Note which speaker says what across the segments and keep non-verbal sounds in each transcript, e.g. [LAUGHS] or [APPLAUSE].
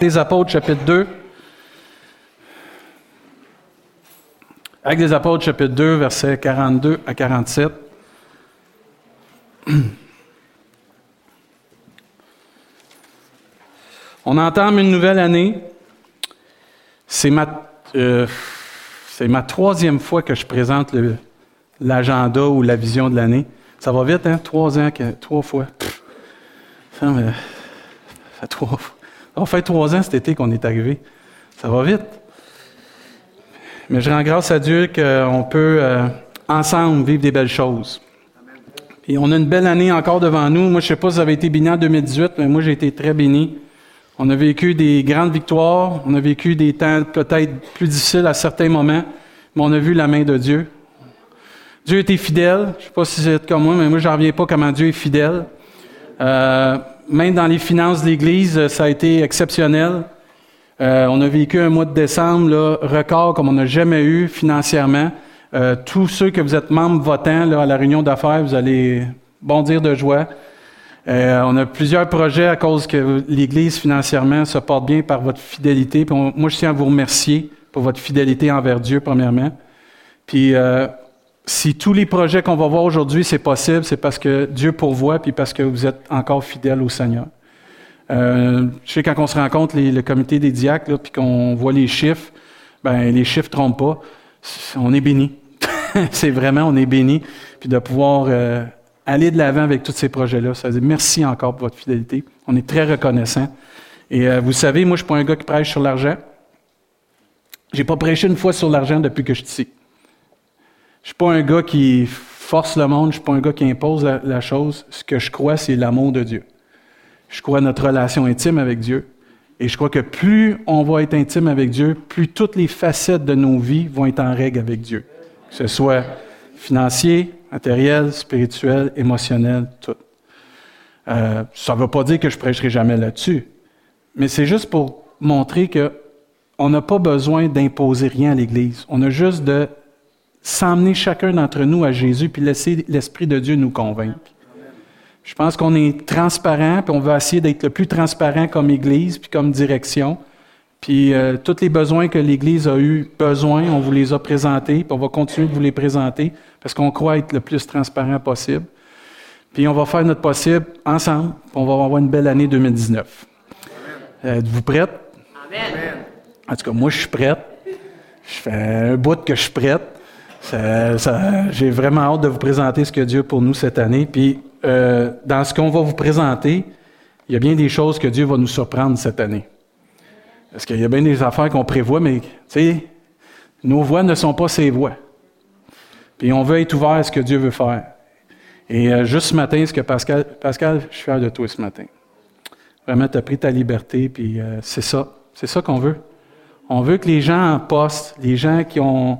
Speaker 1: des Apôtres, chapitre 2. Actes des Apôtres, chapitre 2, versets 42 à 47. On entame une nouvelle année. C'est ma, euh, ma troisième fois que je présente l'agenda ou la vision de l'année. Ça va vite, hein? Trois ans, trois fois. Ça, ça fait trois fois. On fait trois ans cet été qu'on est arrivé. Ça va vite. Mais je rends grâce à Dieu qu'on peut euh, ensemble vivre des belles choses. Et on a une belle année encore devant nous. Moi, je ne sais pas si ça avait été béni en 2018, mais moi, j'ai été très béni. On a vécu des grandes victoires. On a vécu des temps peut-être plus difficiles à certains moments, mais on a vu la main de Dieu. Dieu était fidèle. Je ne sais pas si c'est comme moi, mais moi, je n'en reviens pas comment Dieu est fidèle. Euh, même dans les finances de l'Église, euh, ça a été exceptionnel. Euh, on a vécu un mois de décembre record comme on n'a jamais eu financièrement. Euh, tous ceux que vous êtes membres votants à la réunion d'affaires, vous allez bondir de joie. on a plusieurs projets à cause que l'Église financièrement se porte bien par votre fidélité. moi, je tiens à vous remercier pour votre fidélité envers Dieu, premièrement. Puis si tous les projets qu'on va voir aujourd'hui, c'est possible, c'est parce que Dieu pourvoit, puis parce que vous êtes encore fidèle au Seigneur. Euh, je sais quand on se rencontre le comité des diacres, puis qu'on voit les chiffres, ben les chiffres trompent pas. On est béni. [LAUGHS] c'est vraiment, on est béni, puis de pouvoir euh, aller de l'avant avec tous ces projets-là. Ça veut dire merci encore pour votre fidélité. On est très reconnaissant. Et euh, vous savez, moi, je suis pas un gars qui prêche sur l'argent. J'ai pas prêché une fois sur l'argent depuis que je suis ici. Je suis pas un gars qui force le monde, je suis pas un gars qui impose la, chose. Ce que je crois, c'est l'amour de Dieu. Je crois à notre relation intime avec Dieu. Et je crois que plus on va être intime avec Dieu, plus toutes les facettes de nos vies vont être en règle avec Dieu. Que ce soit financier, matériel, spirituel, émotionnel, tout. Euh, ça ne veut pas dire que je prêcherai jamais là-dessus, mais c'est juste pour montrer que on n'a pas besoin d'imposer rien à l'Église. On a juste de s'emmener chacun d'entre nous à Jésus puis laisser l'Esprit de Dieu nous convaincre. Je pense qu'on est transparent, puis on va essayer d'être le plus transparent comme Église, puis comme direction. Puis euh, tous les besoins que l'Église a eu besoin, on vous les a présentés, puis on va continuer de vous les présenter, parce qu'on croit être le plus transparent possible. Puis on va faire notre possible ensemble, puis on va avoir une belle année 2019. Euh, êtes-vous prête? Amen. En tout cas, moi, je suis prête. Je fais un bout que je suis prête. J'ai vraiment hâte de vous présenter ce que Dieu a pour nous cette année. Puis, euh, dans ce qu'on va vous présenter, il y a bien des choses que Dieu va nous surprendre cette année. Parce qu'il y a bien des affaires qu'on prévoit, mais, tu sais, nos voix ne sont pas ses voix. Puis, on veut être ouvert à ce que Dieu veut faire. Et euh, juste ce matin, ce que Pascal, Pascal, je suis fier de toi ce matin. Vraiment, tu as pris ta liberté, puis euh, c'est ça. C'est ça qu'on veut. On veut que les gens en poste, les gens qui ont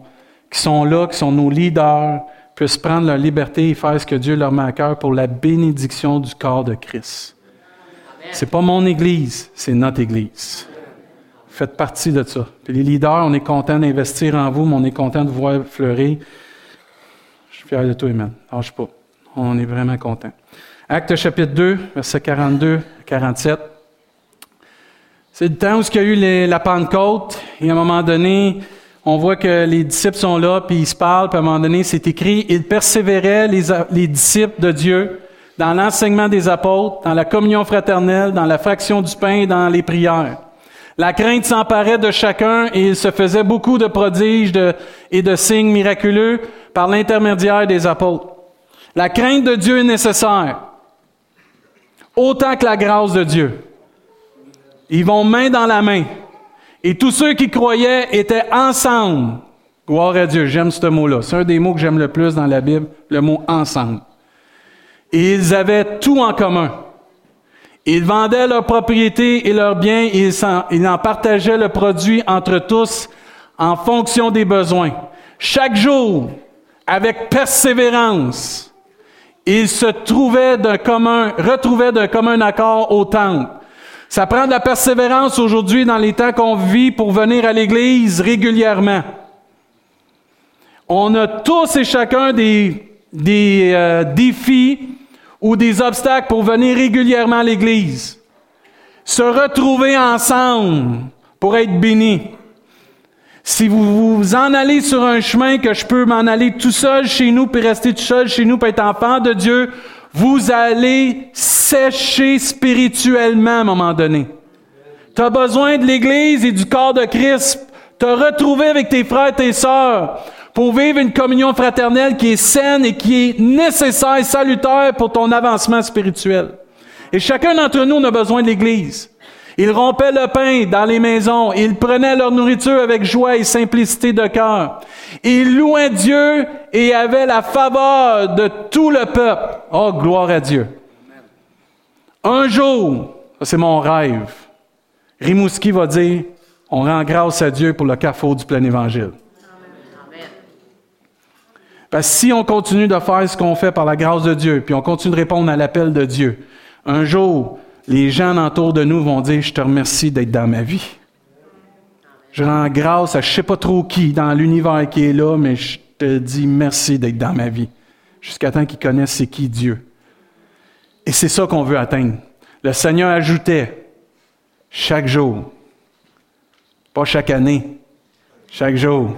Speaker 1: qui sont là, qui sont nos leaders, puissent prendre leur liberté et faire ce que Dieu leur met à cœur pour la bénédiction du corps de Christ. C'est pas mon Église, c'est notre Église. Faites partie de ça. Puis les leaders, on est content d'investir en vous, mais on est content de vous voir fleurir. Je suis fier de toi, Amen. Lâche pas. On est vraiment content. Acte chapitre 2, verset 42 47. C'est le temps où il y a eu la Pentecôte, et à un moment donné, on voit que les disciples sont là, puis ils se parlent, à un moment donné, c'est écrit, ils persévéraient, les, les disciples de Dieu, dans l'enseignement des apôtres, dans la communion fraternelle, dans la fraction du pain dans les prières. La crainte s'emparait de chacun et il se faisait beaucoup de prodiges et de signes miraculeux par l'intermédiaire des apôtres. La crainte de Dieu est nécessaire, autant que la grâce de Dieu. Ils vont main dans la main. Et tous ceux qui croyaient étaient ensemble. Gloire à Dieu, j'aime ce mot-là. C'est un des mots que j'aime le plus dans la Bible, le mot ensemble. Ils avaient tout en commun. Ils vendaient leurs propriétés et leurs biens ils en partageaient le produit entre tous en fonction des besoins. Chaque jour, avec persévérance, ils se trouvaient d'un commun, retrouvaient d'un commun accord au temple ça prend de la persévérance aujourd'hui dans les temps qu'on vit pour venir à l'Église régulièrement. On a tous et chacun des, euh, défis ou des obstacles pour venir régulièrement à l'Église. se retrouver ensemble pour être bénis. Si vous vous en allez sur un chemin que je peux m'en aller tout seul chez nous, puis rester tout seul chez nous, puis être enfant de Dieu, vous allez sécher spirituellement à un moment donné. Tu as besoin de l'Église et du corps de Christ, te retrouver avec tes frères et tes sœurs pour vivre une communion fraternelle qui est saine et qui est nécessaire et salutaire pour ton avancement spirituel. Et chacun d'entre nous a besoin de l'Église. Ils rompaient le pain dans les maisons. Ils prenaient leur nourriture avec joie et simplicité de cœur. Ils louaient Dieu et avaient la faveur de tout le peuple. Oh, gloire à Dieu. Un jour, c'est mon rêve, Rimouski va dire, on rend grâce à Dieu pour le carrefour du plein évangile. Parce si on continue de faire ce qu'on fait par la grâce de Dieu, puis on continue de répondre à l'appel de Dieu, un jour, les gens autour de nous vont dire, je te remercie d'être dans ma vie. Je rends grâce à je ne sais pas trop qui dans l'univers qui est là, mais je te dis merci d'être dans ma vie. Jusqu'à temps qu'ils connaissent c'est qui Dieu. Et c'est ça qu'on veut atteindre. Le Seigneur ajoutait chaque jour, pas chaque année, chaque jour,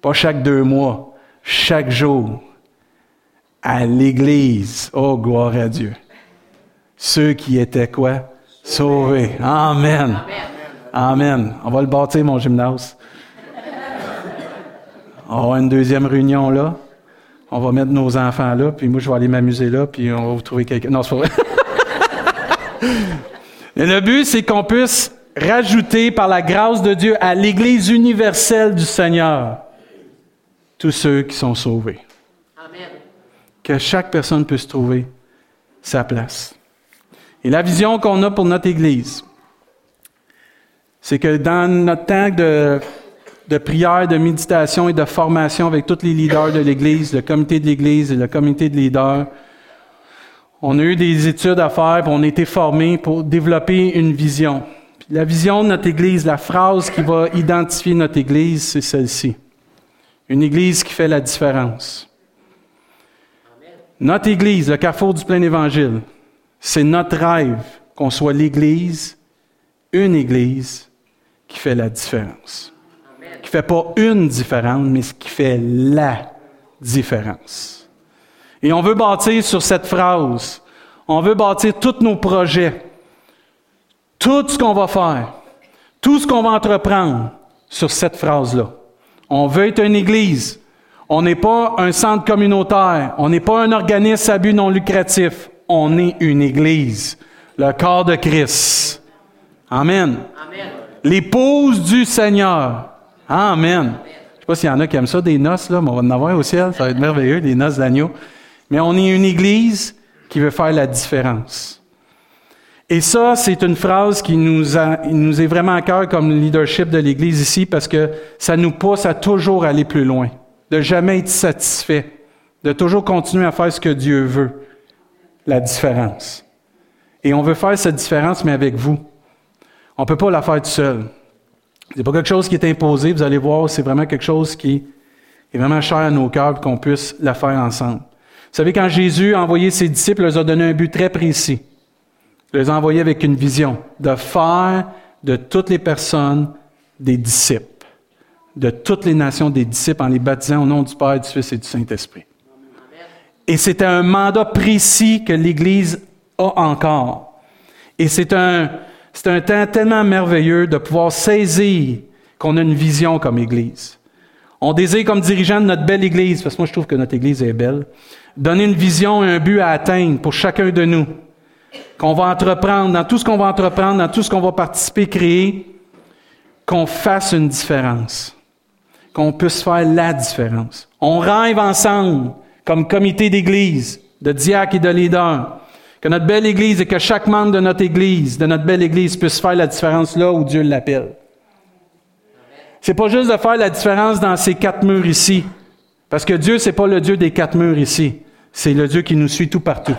Speaker 1: pas chaque deux mois, chaque jour, à l'Église. Oh, gloire à Dieu ceux qui étaient quoi? Sauvés. Amen. Amen. On va le bâtir, mon gymnase. On va avoir une deuxième réunion là. On va mettre nos enfants là, puis moi, je vais aller m'amuser là, puis on va vous trouver quelqu'un. Non, c'est pas vrai. [LAUGHS] Et le but, c'est qu'on puisse rajouter par la grâce de Dieu à l'Église universelle du Seigneur tous ceux qui sont sauvés. Amen. Que chaque personne puisse trouver sa place. Et la vision qu'on a pour notre Église, c'est que dans notre temps de, prière, de méditation et de formation avec tous les leaders de l'Église, le comité de l'Église et le comité de leaders, on a eu des études à faire, on a été formés pour développer une vision. la vision de notre Église, la phrase qui va identifier notre Église, c'est celle-ci. Une Église qui fait la différence. Notre Église, le carrefour du plein évangile, c'est notre rêve qu'on soit l'Église, une Église qui fait la différence. Qui ne fait pas une différence, mais qui fait la différence. Et on veut bâtir sur cette phrase. On veut bâtir tous nos projets, tout ce qu'on va faire, tout ce qu'on va entreprendre sur cette phrase-là. On veut être une Église. On n'est pas un centre communautaire. On n'est pas un organisme à but non lucratif on est une Église, le corps de Christ. Amen. L'épouse du Seigneur. Amen. Je ne sais pas s'il y en a qui aiment ça, des noces, là, mais on va en avoir au ciel, ça va être merveilleux, des noces d'agneau. Mais on est une Église qui veut faire la différence. Et ça, c'est une phrase qui nous, nous est vraiment à cœur comme leadership de l'Église ici parce que ça nous pousse à toujours aller plus loin, de jamais être satisfait, de toujours continuer à faire ce que Dieu veut la différence. Et on veut faire cette différence, mais avec vous. On ne peut pas la faire tout seul. n'est pas quelque chose qui est imposé, vous allez voir, c'est vraiment quelque chose qui est vraiment cher à nos cœurs qu'on puisse la faire ensemble. Vous savez, quand Jésus a envoyé ses disciples, il leur a donné un but très précis. Il les a envoyés avec une vision, de faire de toutes les personnes des disciples, de toutes les nations des disciples en les baptisant au nom du Père, du Fils et du Saint-Esprit. Et c'est un mandat précis que l'Église a encore. Et c'est un, c'est un temps tellement merveilleux de pouvoir saisir qu'on a une vision comme Église. On désire comme dirigeant de notre belle Église, parce que moi je trouve que notre Église est belle, donner une vision et un but à atteindre pour chacun de nous. Qu'on va entreprendre, dans tout ce qu'on va entreprendre, dans tout ce qu'on va participer, créer, qu'on fasse une différence. Qu'on puisse faire la différence. On rêve ensemble comme comité d'église, de diacres et de leaders. Que notre belle Église et que chaque membre de notre Église, de notre belle Église, puisse faire la différence là où Dieu l'appelle. C'est pas juste de faire la différence dans ces quatre murs ici. Parce que Dieu, c'est pas le Dieu des quatre murs ici. C'est le Dieu qui nous suit tout partout.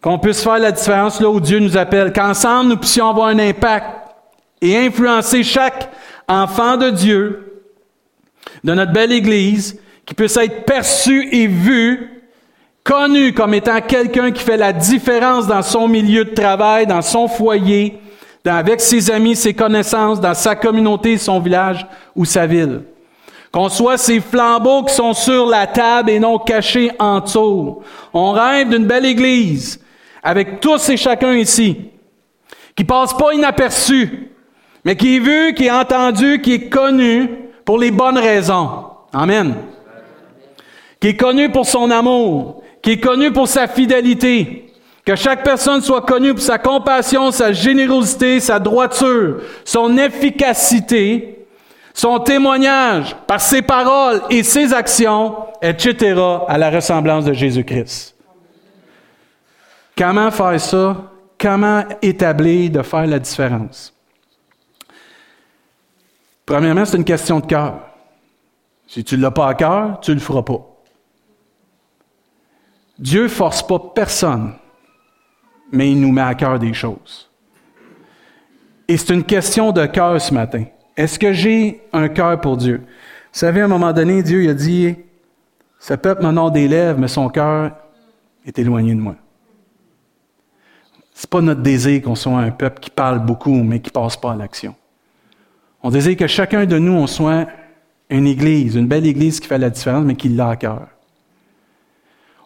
Speaker 1: Qu'on puisse faire la différence là où Dieu nous appelle. Qu'ensemble, nous puissions avoir un impact et influencer chaque enfant de Dieu, de notre belle Église, qui puisse être perçu et vu connu comme étant quelqu'un qui fait la différence dans son milieu de travail, dans son foyer, avec ses amis, ses connaissances, dans sa communauté, son village ou sa ville. Qu'on soit ces flambeaux qui sont sur la table et non cachés en dessous. On rêve d'une belle église avec tous et chacun ici, qui passe pas inaperçu, mais qui est vu, qui est entendu, qui est connu pour les bonnes raisons. Amen. Qui est connu pour son amour, qui est connu pour sa fidélité. Que chaque personne soit connue pour sa compassion, sa générosité, sa droiture, son efficacité, son témoignage par ses paroles et ses actions, etc., à la ressemblance de Jésus-Christ. Comment faire ça? Comment établir de faire la différence? Premièrement, c'est une question de cœur. Si tu ne l'as pas à cœur, tu ne le feras pas. Dieu ne force pas personne, mais il nous met à cœur des choses. Et c'est une question de cœur ce matin. Est-ce que j'ai un cœur pour Dieu? Vous savez, à un moment donné, Dieu a dit, ce peuple m'honore des lèvres, mais son cœur est éloigné de moi. Ce n'est pas notre désir qu'on soit un peuple qui parle beaucoup, mais qui ne passe pas à l'action. On désire que chacun de nous, soit une église, une belle église qui fait la différence, mais qui l'a à cœur.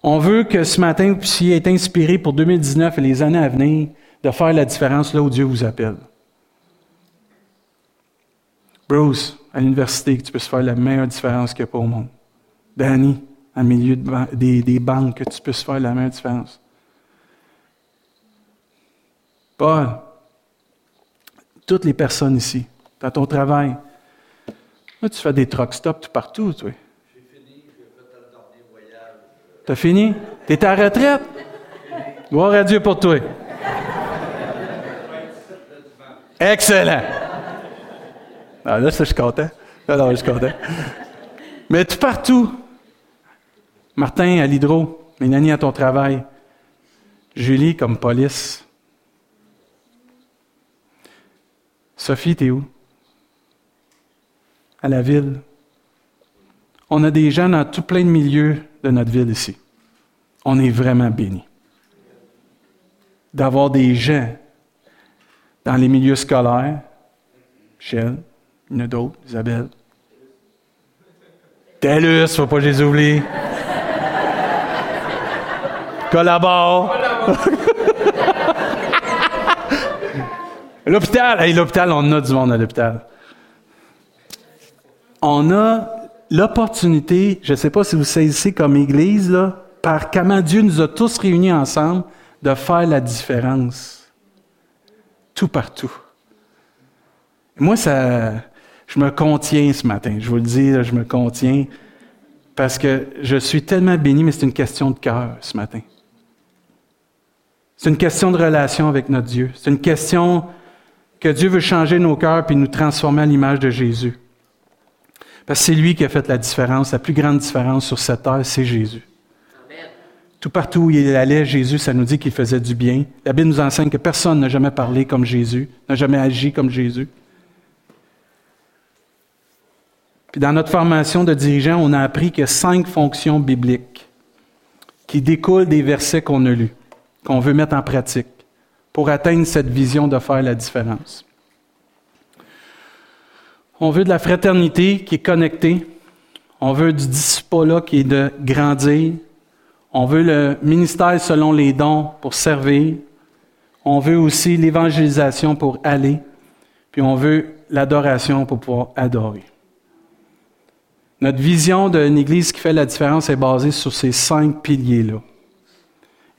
Speaker 1: On veut que ce matin, vous puissiez être inspiré pour 2019 et les années à venir de faire la différence là où Dieu vous appelle. Bruce, à l'université, que tu puisses faire la meilleure différence qu'il n'y a pas au monde. Danny, au milieu des, banques, que tu puisses faire la meilleure différence. Paul, toutes les personnes ici, dans ton travail, tu fais des truck stops tout partout, toi. J'ai fini, j'ai fait le dernier voyage. T'as fini? T'es à retraite? Gloire à Dieu pour toi. Excellent. Ah, là, ça, je suis content. Là, je suis content. Mais tout partout. Martin à l'hydro, Mélanie à ton travail, Julie comme police. Sophie, t'es où? à la ville. On a des gens dans tout plein de milieux de notre ville ici. On est vraiment bénis d'avoir des gens dans les milieux scolaires. Michel, il y en a d'autres, Isabelle. Tellus, faut pas les oublier. Collabore. [LAUGHS] l'hôpital, l'hôpital, on a du monde à l'hôpital on a l'opportunité, je ne sais pas si vous saisissez comme Église, par comment Dieu nous a tous réunis ensemble, de faire la différence. Tout partout. Moi, ça, je me contiens ce matin. Je vous le dis, je me contiens parce que je suis tellement béni, mais c'est une question de cœur ce matin. C'est une question de relation avec notre Dieu. C'est une question que Dieu veut changer nos cœurs puis nous transformer à l'image de Jésus. Parce que c'est lui qui a fait la différence, la plus grande différence sur cette terre, c'est Jésus. Tout partout où il allait, Jésus, ça nous dit qu'il faisait du bien. La Bible nous enseigne que personne n'a jamais parlé comme Jésus, n'a jamais agi comme Jésus. Puis dans notre formation de dirigeant, on a appris qu'il y a cinq fonctions bibliques qui découlent des versets qu'on a lus, qu'on veut mettre en pratique pour atteindre cette vision de faire la différence. On veut de la fraternité qui est connectée. On veut du disciple qui est de grandir. On veut le ministère selon les dons pour servir. On veut aussi l'évangélisation pour aller. Puis on veut l'adoration pour pouvoir adorer. Notre vision d'une Église qui fait la différence est basée sur ces cinq piliers-là.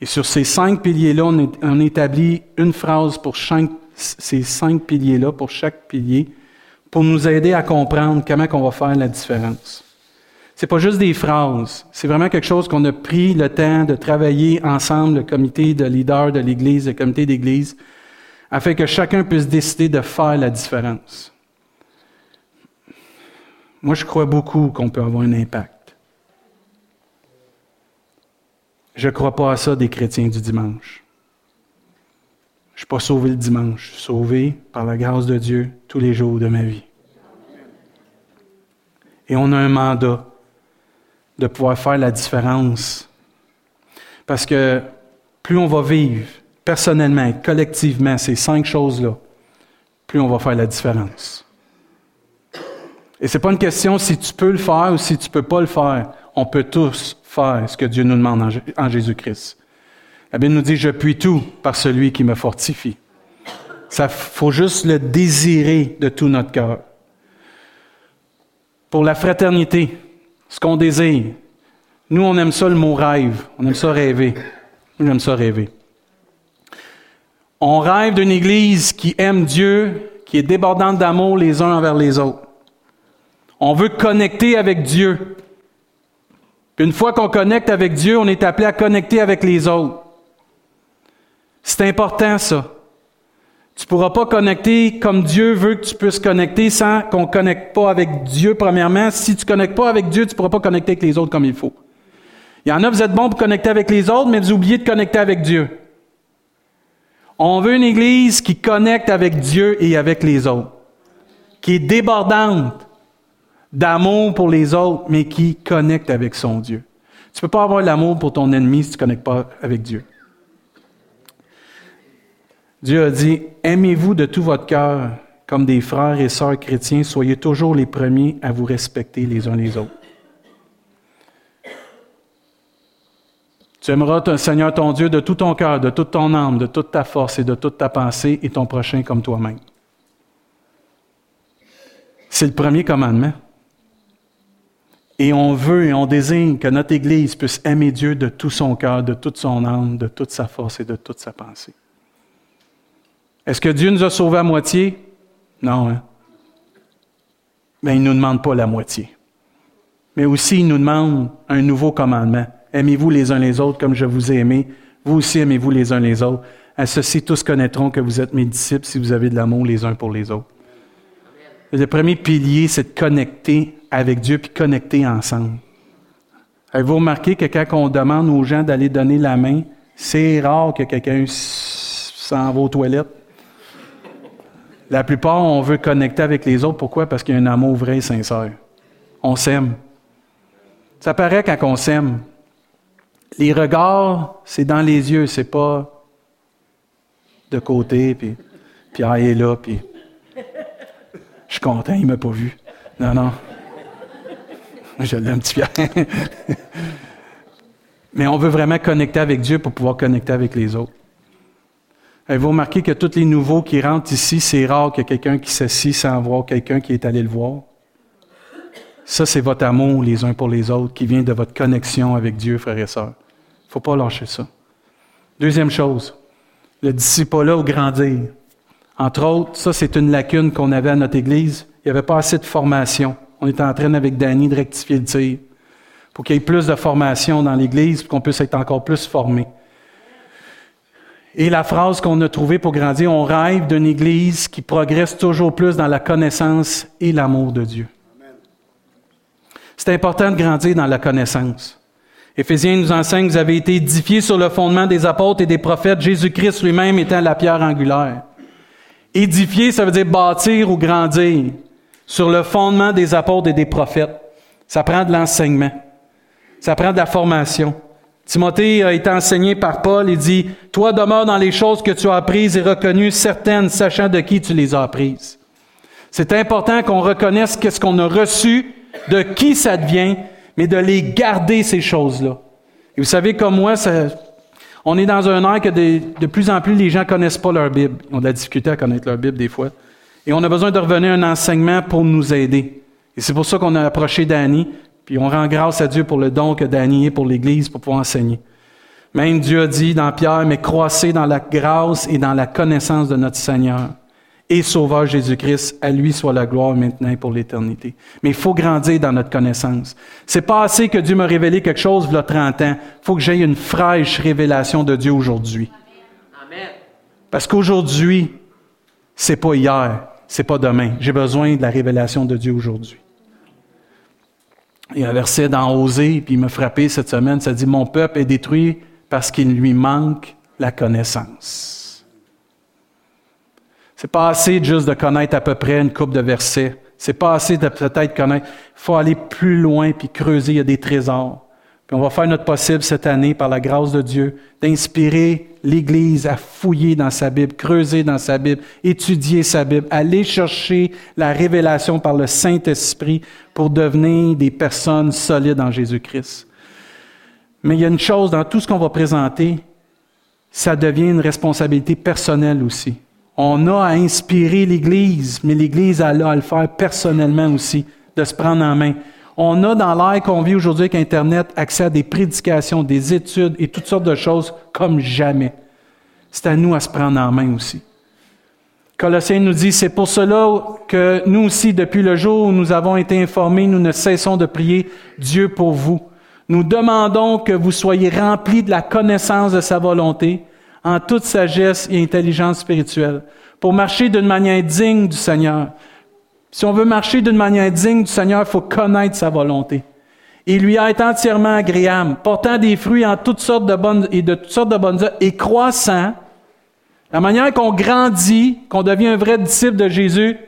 Speaker 1: Et sur ces cinq piliers-là, on, établit une phrase pour chaque, cinq piliers-là, pour chaque pilier, pour nous aider à comprendre comment on va faire la différence. C'est pas juste des phrases, c'est vraiment quelque chose qu'on a pris le temps de travailler ensemble, le comité de leaders de l'Église, le comité d'Église, afin que chacun puisse décider de faire la différence. Moi, je crois beaucoup qu'on peut avoir un impact. Je crois pas à ça des chrétiens du dimanche. Je ne suis pas sauvé le dimanche, je suis sauvé par la grâce de Dieu tous les jours de ma vie. Et on a un mandat de pouvoir faire la différence. Parce que plus on va vivre personnellement, collectivement, ces cinq choses-là, plus on va faire la différence. Et ce n'est pas une question si tu peux le faire ou si tu ne peux pas le faire. On peut tous faire ce que Dieu nous demande en Jésus-Christ. La Bible nous dit, je puis tout par celui qui me fortifie. Ça faut juste le désirer de tout notre cœur. Pour la fraternité, ce qu'on désire. Nous, on aime ça le mot rêve. On aime ça rêver. Nous, on aime ça rêver. On rêve d'une Église qui aime Dieu, qui est débordante d'amour les uns envers les autres. On veut connecter avec Dieu. Une fois qu'on connecte avec Dieu, on est appelé à connecter avec les autres. C'est important ça. Tu ne pourras pas connecter comme Dieu veut que tu puisses connecter sans qu'on ne connecte pas avec Dieu, premièrement. Si tu ne connectes pas avec Dieu, tu ne pourras pas connecter avec les autres comme il faut. Il y en a, vous êtes bons pour connecter avec les autres, mais vous oubliez de connecter avec Dieu. On veut une Église qui connecte avec Dieu et avec les autres, qui est débordante d'amour pour les autres, mais qui connecte avec son Dieu. Tu ne peux pas avoir l'amour pour ton ennemi si tu ne connectes pas avec Dieu. Dieu a dit, aimez-vous de tout votre cœur comme des frères et sœurs chrétiens, soyez toujours les premiers à vous respecter les uns les autres. Tu aimeras ton Seigneur ton Dieu de tout ton cœur, de toute ton âme, de toute ta force et de toute ta pensée et ton prochain comme toi-même. C'est le premier commandement. Et on veut et on désigne que notre Église puisse aimer Dieu de tout son cœur, de toute son âme, de toute sa force et de toute sa pensée. Est-ce que Dieu nous a sauvés à moitié? Non. Hein? Mais il ne nous demande pas la moitié. Mais aussi, il nous demande un nouveau commandement. Aimez-vous les uns les autres comme je vous ai aimé. Vous aussi aimez-vous les uns les autres. À ceci, tous connaîtront que vous êtes mes disciples si vous avez de l'amour les uns pour les autres. Le premier pilier, c'est de connecter avec Dieu puis connecter ensemble. Avez-vous remarqué que quand on demande aux gens d'aller donner la main, c'est rare que quelqu'un s'en va aux toilettes? La plupart, on veut connecter avec les autres. Pourquoi? Parce qu'il y a un amour vrai et sincère. On s'aime. Ça paraît quand on s'aime. Les regards, c'est dans les yeux, c'est pas de côté, puis Pierre est là, puis je suis content, il m'a pas vu. Non, non. Je l'aime, petit Pierre. [LAUGHS] Mais on veut vraiment connecter avec Dieu pour pouvoir connecter avec les autres. Avez-vous remarqué que tous les nouveaux qui rentrent ici, c'est rare qu'il y ait quelqu'un qui s'assit sans voir quelqu'un qui est allé le voir? Ça, c'est votre amour les uns pour les autres qui vient de votre connexion avec Dieu, frères et sœurs. Il ne faut pas lâcher ça. Deuxième chose, le disciple-là au grandir. Entre autres, ça, c'est une lacune qu'on avait à notre Église. Il n'y avait pas assez de formation. On était en train avec Danny de rectifier le tir pour qu'il y ait plus de formation dans l'Église, pour qu'on puisse être encore plus formé. Et la phrase qu'on a trouvée pour grandir, on rêve d'une Église qui progresse toujours plus dans la connaissance et l'amour de Dieu. C'est important de grandir dans la connaissance. Éphésiens nous enseigne, vous avez été édifiés sur le fondement des apôtres et des prophètes, Jésus-Christ lui-même étant la pierre angulaire. Édifier, ça veut dire bâtir ou grandir sur le fondement des apôtres et des prophètes. Ça prend de l'enseignement. Ça prend de la formation. Timothée a été enseigné par Paul et dit, Toi demeure dans les choses que tu as apprises et reconnues, certaines, sachant de qui tu les as apprises. C'est important qu'on reconnaisse qu'est-ce qu'on a reçu, de qui ça devient, mais de les garder, ces choses-là. Et vous savez, comme moi, on est dans un air que de, plus en plus les gens connaissent pas leur Bible. Ils ont de la difficulté à connaître leur Bible des fois. Et on a besoin de revenir à un enseignement pour nous aider. Et c'est pour ça qu'on a approché Danny, puis on rend grâce à Dieu pour le don que Daniel pour l'Église pour pouvoir enseigner. Même Dieu a dit dans Pierre, mais croissez dans la grâce et dans la connaissance de notre Seigneur et Sauveur Jésus-Christ. À lui soit la gloire maintenant et pour l'éternité. Mais il faut grandir dans notre connaissance. C'est pas assez que Dieu m'a révélé quelque chose il y a 30 ans. Il faut que j'aie une fraîche révélation de Dieu aujourd'hui. Parce qu'aujourd'hui, c'est pas hier, c'est pas demain. J'ai besoin de la révélation de Dieu aujourd'hui. Il y a un verset dans Osée, puis il m'a frappé cette semaine, ça dit, Mon peuple est détruit parce qu'il lui manque la connaissance. C'est pas assez juste de connaître à peu près une coupe de versets. C'est pas assez de peut-être connaître. Il faut aller plus loin puis creuser. Il y a des trésors. Puis on va faire notre possible cette année, par la grâce de Dieu, d'inspirer l'Église à fouiller dans sa Bible, creuser dans sa Bible, étudier sa Bible, aller chercher la révélation par le Saint-Esprit pour devenir des personnes solides en Jésus-Christ. Mais il y a une chose dans tout ce qu'on va présenter, ça devient une responsabilité personnelle aussi. On a à inspirer l'Église, mais l'Église a à le faire personnellement aussi, de se prendre en main. On a dans l'ère qu'on vit aujourd'hui avec Internet accès à des prédications, des études et toutes sortes de choses comme jamais. C'est à nous à se prendre en main aussi. Colossiens nous dit, c'est pour cela que nous aussi, depuis le jour où nous avons été informés, nous ne cessons de prier Dieu pour vous. Nous demandons que vous soyez remplis de la connaissance de sa volonté, en toute sagesse et intelligence spirituelle, pour marcher d'une manière digne du Seigneur, si on veut marcher d'une manière digne du Seigneur, il faut connaître sa volonté. Et lui être entièrement agréable, portant des fruits en toutes sortes de bonnes et de toutes sortes de bonnes œuvres, et croissant. La manière qu'on grandit, qu'on devient un vrai disciple de Jésus,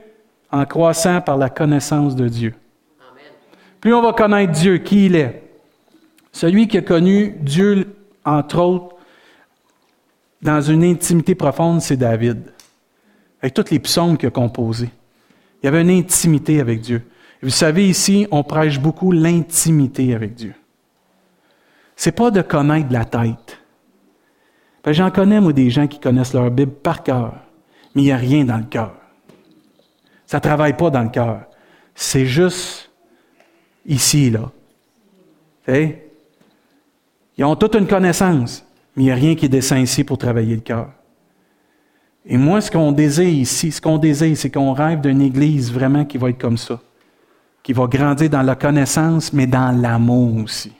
Speaker 1: en croissant par la connaissance de Dieu. Plus on va connaître Dieu, qui il est. Celui qui a connu Dieu, entre autres, dans une intimité profonde, c'est David. Avec tous les psaumes qu'il a composés. Il y avait une intimité avec Dieu. vous savez, ici, on prêche beaucoup l'intimité avec Dieu. C'est pas de connaître la tête. J'en connais, moi, des gens qui connaissent leur Bible par cœur, mais il n'y a rien dans le cœur. Ça ne travaille pas dans le cœur. C'est juste ici, là. Ils ont toute une connaissance, mais il n'y a rien qui descend ici pour travailler le cœur. Et moi, ce qu'on désire ici, ce qu'on désire, c'est qu'on rêve d'une Église vraiment qui va être comme ça, qui va grandir dans la connaissance, mais dans l'amour aussi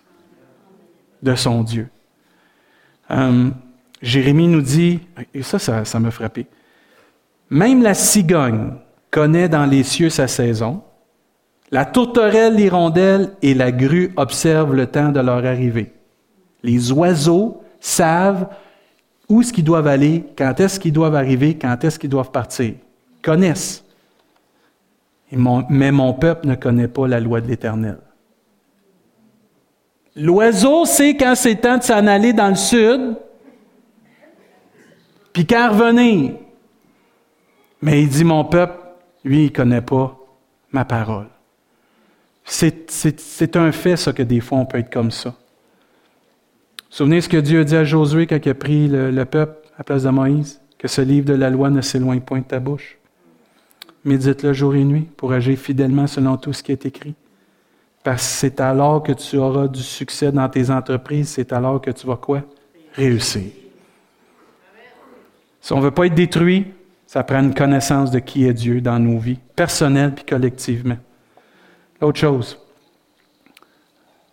Speaker 1: de son Dieu. Euh, Jérémie nous dit, et ça, ça, ça m'a frappé, même la cigogne connaît dans les cieux sa saison, la tourterelle, l'hirondelle et la grue observent le temps de leur arrivée. Les oiseaux savent où est-ce qu'ils doivent aller, quand est-ce qu'ils doivent arriver, quand est-ce qu'ils doivent partir? Ils connaissent. mais mon peuple ne connaît pas la loi de l'Éternel. L'oiseau sait quand c'est temps de s'en aller dans le sud, puis quand revenir. Mais il dit, mon peuple, lui, il ne connaît pas ma parole. C'est un fait, ça, que des fois, on peut être comme ça. Souvenez ce que Dieu a dit à Josué quand il a pris le, peuple à place de Moïse, que ce livre de la loi ne s'éloigne point de ta bouche. Médite-le jour et nuit pour agir fidèlement selon tout ce qui est écrit. Parce que c'est alors que tu auras du succès dans tes entreprises, c'est alors que tu vas quoi? Réussir. Si on ne veut pas être détruit, ça prend une connaissance de qui est Dieu dans nos vies, personnelles puis collectivement. L'autre chose,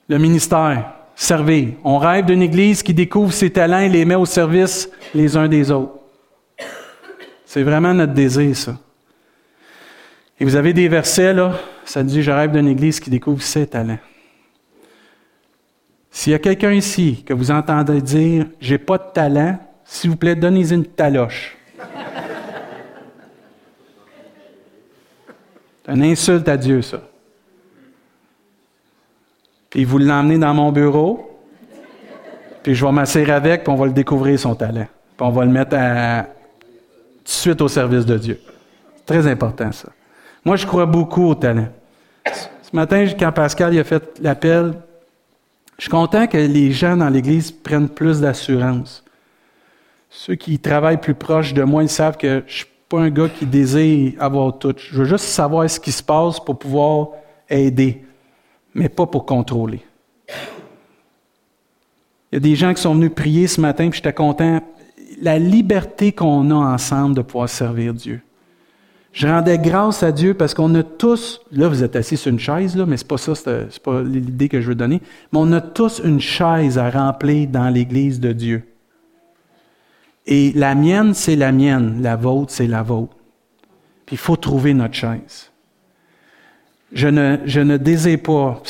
Speaker 1: le ministère servir. On rêve d'une Église qui découvre ses talents et les met au service les uns des autres. C'est vraiment notre désir, ça. Et vous avez des versets, là, ça dit, je rêve d'une Église qui découvre ses talents. S'il y a quelqu'un ici que vous entendez dire, j'ai pas de talent, s'il vous plaît, donnez-y une taloche. C'est une insulte à Dieu, ça. Puis vous l'emmenez dans mon bureau, puis je vais m'asseoir avec, puis on va le découvrir son talent. Puis on va le mettre tout de suite au service de Dieu. C'est très important, ça. Moi, je crois beaucoup au talent. Ce matin, quand Pascal a fait l'appel, je suis content que les gens dans l'Église prennent plus d'assurance. Ceux qui travaillent plus proche de moi, ils savent que je ne suis pas un gars qui désire avoir tout. Je veux juste savoir ce qui se passe pour pouvoir aider mais pas pour contrôler. Il y a des gens qui sont venus prier ce matin, puis j'étais content. La liberté qu'on a ensemble de pouvoir servir Dieu. Je rendais grâce à Dieu parce qu'on a tous, là vous êtes assis sur une chaise, là, mais c'est pas ça, c'est pas l'idée que je veux donner, mais on a tous une chaise à remplir dans l'Église de Dieu. Et la mienne, c'est la mienne, la vôtre, c'est la vôtre. Puis il faut trouver notre chaise. Je ne, je désire pas,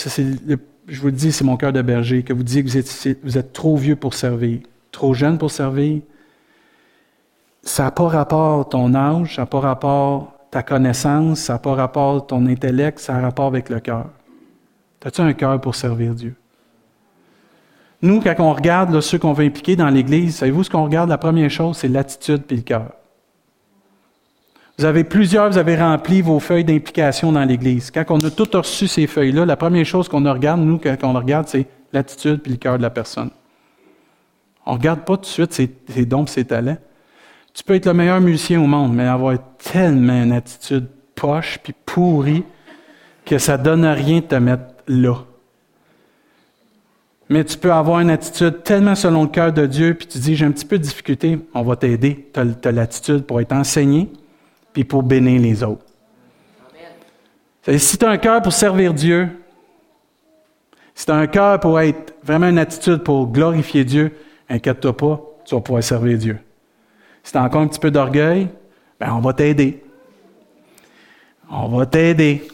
Speaker 1: je vous le dis, c'est mon cœur de berger, que vous disiez que vous êtes, vous êtes trop vieux pour servir, trop jeune pour servir. Ça n'a pas rapport à ton âge, ça n'a pas rapport ta connaissance, ça n'a pas rapport ton intellect, ça a rapport avec le cœur. As-tu un cœur pour servir Dieu? Nous, quand on regarde ceux qu'on veut impliquer dans l'Église, savez-vous ce qu'on regarde? La première chose, c'est l'attitude et le cœur. Vous avez plusieurs, vous avez rempli vos feuilles d'implication dans l'Église. Quand on a tout reçu ces feuilles-là, la première chose qu'on regarde, nous, quand on regarde, c'est l'attitude et le cœur de la personne. On ne regarde pas tout de suite ses, dons ses talents. Tu peux être le meilleur musicien au monde, mais avoir tellement une attitude poche puis pourrie que ça ne donne rien de te mettre là. Mais tu peux avoir une attitude tellement selon le cœur de Dieu, puis tu dis, j'ai un petit peu de difficulté, on va t'aider. Tu as, l'attitude pour être enseigné, puis pour bénir les autres. Si tu as un cœur pour servir Dieu, si tu as un cœur pour être vraiment une attitude pour glorifier Dieu, inquiète-toi pas, tu vas pouvoir servir Dieu. Si tu as encore un petit peu d'orgueil, ben on va t'aider. On va t'aider.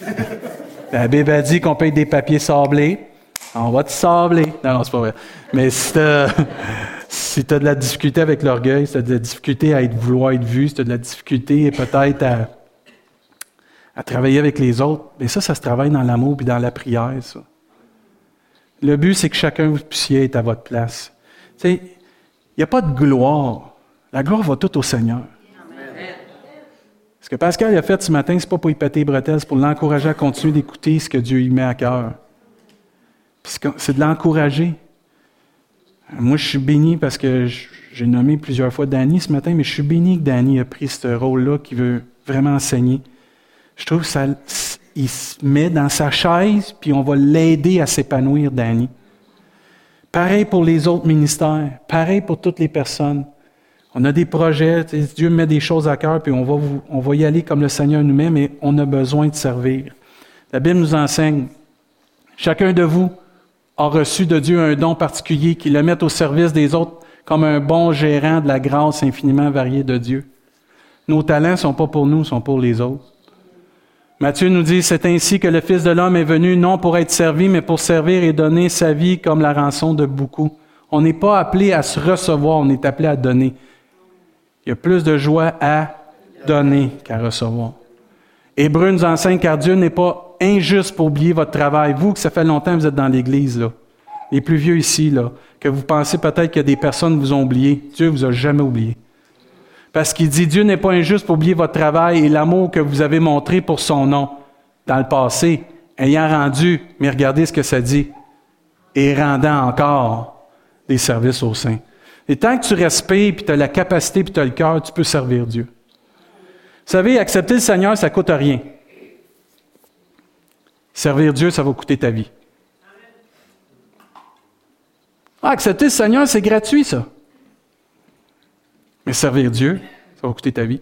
Speaker 1: [LAUGHS] La Bible a dit qu'on paye des papiers sablés. On va te sabler. Non, non, c'est pas vrai. Mais si tu si as de la difficulté avec l'orgueil, si tu as de la difficulté à être, vouloir être vu, si tu as de la difficulté peut-être à, travailler avec les autres, mais ça, ça se travaille dans l'amour et dans la prière. Le but, c'est que chacun vous puissiez être à votre place. Tu il n'y a pas de gloire. La gloire va tout au Seigneur. Ce que Pascal a fait ce matin, ce n'est pas pour y péter les bretelles, c'est pour l'encourager à continuer d'écouter ce que Dieu lui met à cœur. C'est de l'encourager. Moi, je suis béni parce que j'ai nommé plusieurs fois Danny ce matin, mais je suis béni que Danny a pris ce rôle-là qui veut vraiment enseigner. Je trouve ça, il se met dans sa chaise, puis on va l'aider à s'épanouir, Danny. Pareil pour les autres ministères, pareil pour toutes les personnes. On a des projets, Dieu met des choses à cœur, puis on va, on va y aller comme le Seigneur nous met, mais on a besoin de servir. La Bible nous enseigne, chacun de vous a reçu de Dieu un don particulier qui le met au service des autres comme un bon gérant de la grâce infiniment variée de Dieu. Nos talents ne sont pas pour nous, sont pour les autres. Matthieu nous dit, c'est ainsi que le Fils de l'homme est venu non pour être servi, mais pour servir et donner sa vie comme la rançon de beaucoup. On n'est pas appelé à se recevoir, on est appelé à donner. Il y a plus de joie à donner qu'à recevoir. Hébreu nous enseigne car Dieu n'est pas injuste pour oublier votre travail. Vous, que ça fait longtemps que vous êtes dans l'Église, les plus vieux ici, que vous pensez peut-être que des personnes vous ont oublié. Dieu vous a jamais oublié. Parce qu'il dit, Dieu n'est pas injuste pour oublier votre travail et l'amour que vous avez montré pour son nom dans le passé, ayant rendu, mais regardez ce que ça dit, et rendant encore des services au sein. Et tant que tu respires, puis tu as la capacité, puis tu as le cœur, tu peux servir Dieu. Vous savez, accepter le Seigneur, ça ne coûte rien. Servir Dieu, ça va coûter ta vie. Ah, accepter le Seigneur, c'est gratuit, ça. Mais servir Dieu, ça va coûter ta vie.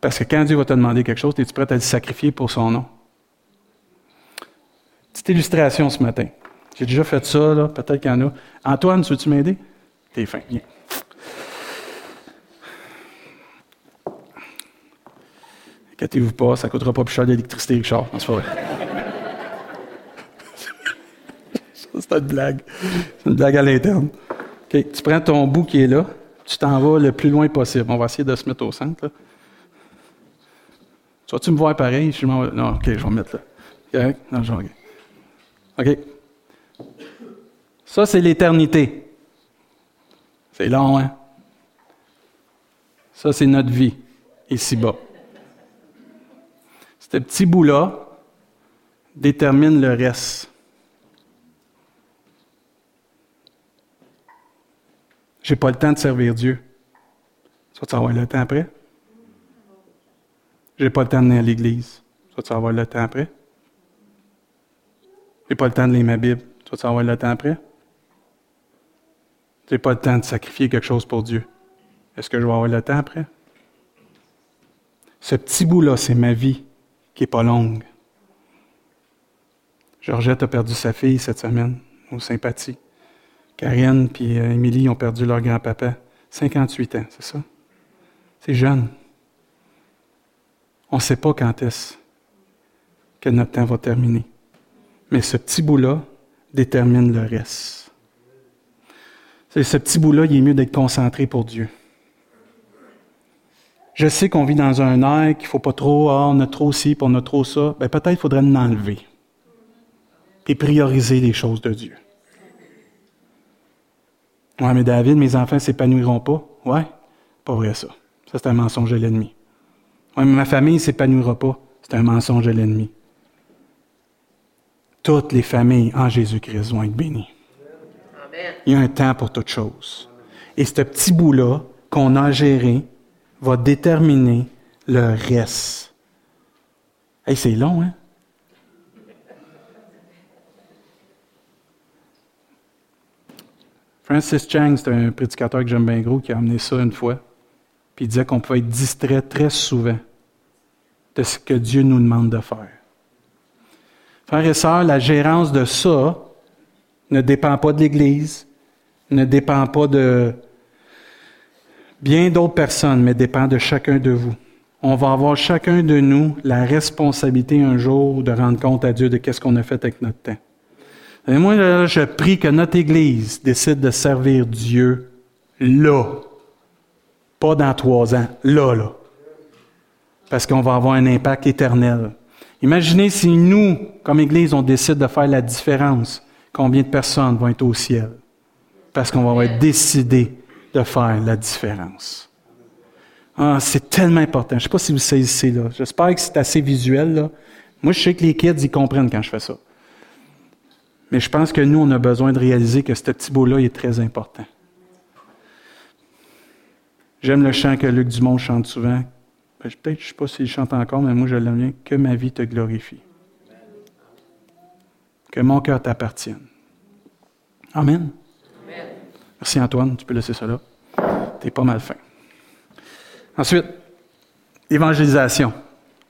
Speaker 1: Parce que quand Dieu va te demander quelque chose, es-tu prêt à le sacrifier pour son nom? Petite illustration ce matin. J'ai déjà fait ça. Peut-être qu'il y en a. Antoine, veux-tu m'aider? T'es fin. Viens. Inquiétez-vous pas, ça ne coûtera pas plus cher d'électricité, Richard. C'est pas vrai. c'est une blague. C'est une blague à l'interne. OK, tu prends ton bout qui est là, tu t'en vas le plus loin possible. On va essayer de se mettre au centre. Là. Tu vas-tu me voir pareil? Non, OK, je vais me mettre là. Non, je. OK. Ça, c'est l'éternité. C'est long, hein? Ça, c'est notre vie, ici-bas. Ce petit bout-là détermine le reste. J'ai pas le temps de servir Dieu. Tu vas avoir le temps après? J'ai pas le temps de venir à l'église. Tu vas avoir le temps après? J'ai pas le temps de lire ma Bible. Tu vas avoir le temps après? n'ai pas le temps de sacrifier quelque chose pour Dieu. Est-ce que je vais avoir le temps après? Ce petit bout-là, c'est ma vie qui n'est pas longue. Georgette a perdu sa fille cette semaine, aux sympathies. Karine et euh, Émilie ont perdu leur grand-papa. 58 ans, c'est ça? C'est jeune. On ne sait pas quand est-ce que notre temps va terminer. Mais ce petit bout-là détermine le reste ce petit bout-là, il est mieux d'être concentré pour Dieu. Je sais qu'on vit dans un air qu'il ne faut pas trop, ah, on a trop ci, puis on a trop ça. Ben, peut-être faudrait l'enlever. et prioriser les choses de Dieu. Ouais, mais David, mes enfants s'épanouiront pas. Ouais, pas vrai ça. Ça, c'est un mensonge de l'ennemi. Ouais, mais ma famille ne s'épanouira pas. C'est un mensonge de l'ennemi. Toutes les familles en Jésus-Christ vont être bénies. Il y a un temps pour toute chose. Et ce petit bout-là qu'on a géré va déterminer le reste. Hey, c'est long, hein? Francis Chang, c'est un prédicateur que j'aime bien gros, qui a amené ça une fois. Puis il disait qu'on pouvait être distrait très souvent de ce que Dieu nous demande de faire. Frères et sœurs, la gérance de ça ne dépend pas de l'Église, ne dépend pas de bien d'autres personnes, mais dépend de chacun de vous. On va avoir chacun de nous la responsabilité un jour de rendre compte à Dieu de qu'est-ce qu'on a fait avec notre temps. Et moi, je prie que notre Église décide de servir Dieu là. Pas dans trois ans, là, là. Parce qu'on va avoir un impact éternel. Imaginez si nous, comme Église, on décide de faire la différence. Combien de personnes vont être au ciel? Parce qu'on va être décidé de faire la différence. Ah, c'est tellement important. Je ne sais pas si vous saisissez là. J'espère que c'est assez visuel. Là. Moi, je sais que les kids, ils comprennent quand je fais ça. Mais je pense que nous, on a besoin de réaliser que ce petit bout-là est très important. J'aime le chant que Luc Dumont chante souvent. Ben, peut-être, je ne sais pas s'il chante encore, mais moi, je l'aime bien. Que ma vie te glorifie. Que mon cœur t'appartienne. Amen. Merci Antoine, tu peux laisser ça là. Tu es pas mal fin. Ensuite, évangélisation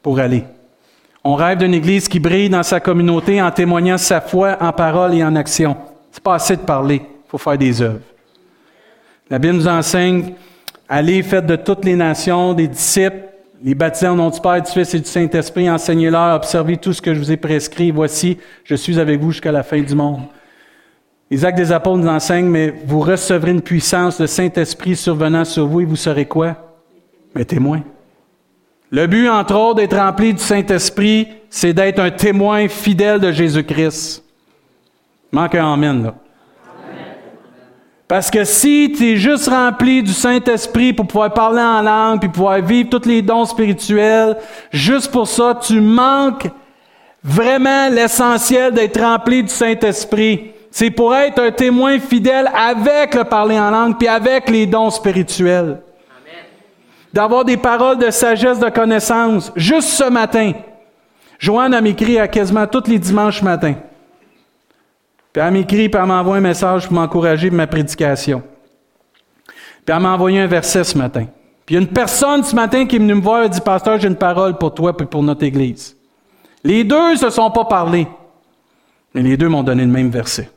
Speaker 1: pour aller. On rêve d'une Église qui brille dans sa communauté en témoignant sa foi en parole et en action. C'est pas assez de parler, il faut faire des œuvres. La Bible nous enseigne allez, faites de toutes les nations des disciples, les baptisés en nom du Père, du Fils et du Saint-Esprit, enseignez-leur, observez tout ce que je vous ai prescrit. Voici, je suis avec vous jusqu'à la fin du monde. Les des apôtres nous enseignent, mais vous recevrez une puissance, de Saint-Esprit survenant sur vous et vous serez quoi? Mais témoins. Le but, entre autres, d'être rempli du Saint-Esprit, c'est d'être un témoin fidèle de Jésus-Christ. Manque un amen, là. Parce que si tu es juste rempli du Saint-Esprit pour pouvoir parler en langue, puis pouvoir vivre tous les dons spirituels, juste pour ça, tu manques vraiment l'essentiel d'être rempli du Saint-Esprit. C'est pour être un témoin fidèle avec le parler en langue, puis avec les dons spirituels d'avoir des paroles de sagesse, de connaissance. Juste ce matin, Joanne a m'écrit à quasiment tous les dimanches matin. Puis elle m'écrit, puis elle m'envoie un message pour m'encourager pour ma prédication. Puis elle m'a envoyé un verset ce matin. Puis il y a une personne ce matin qui est venue me voir et dit Pasteur, j'ai une parole pour toi et pour notre Église. Les deux ne se sont pas parlé, mais les deux m'ont donné le même verset.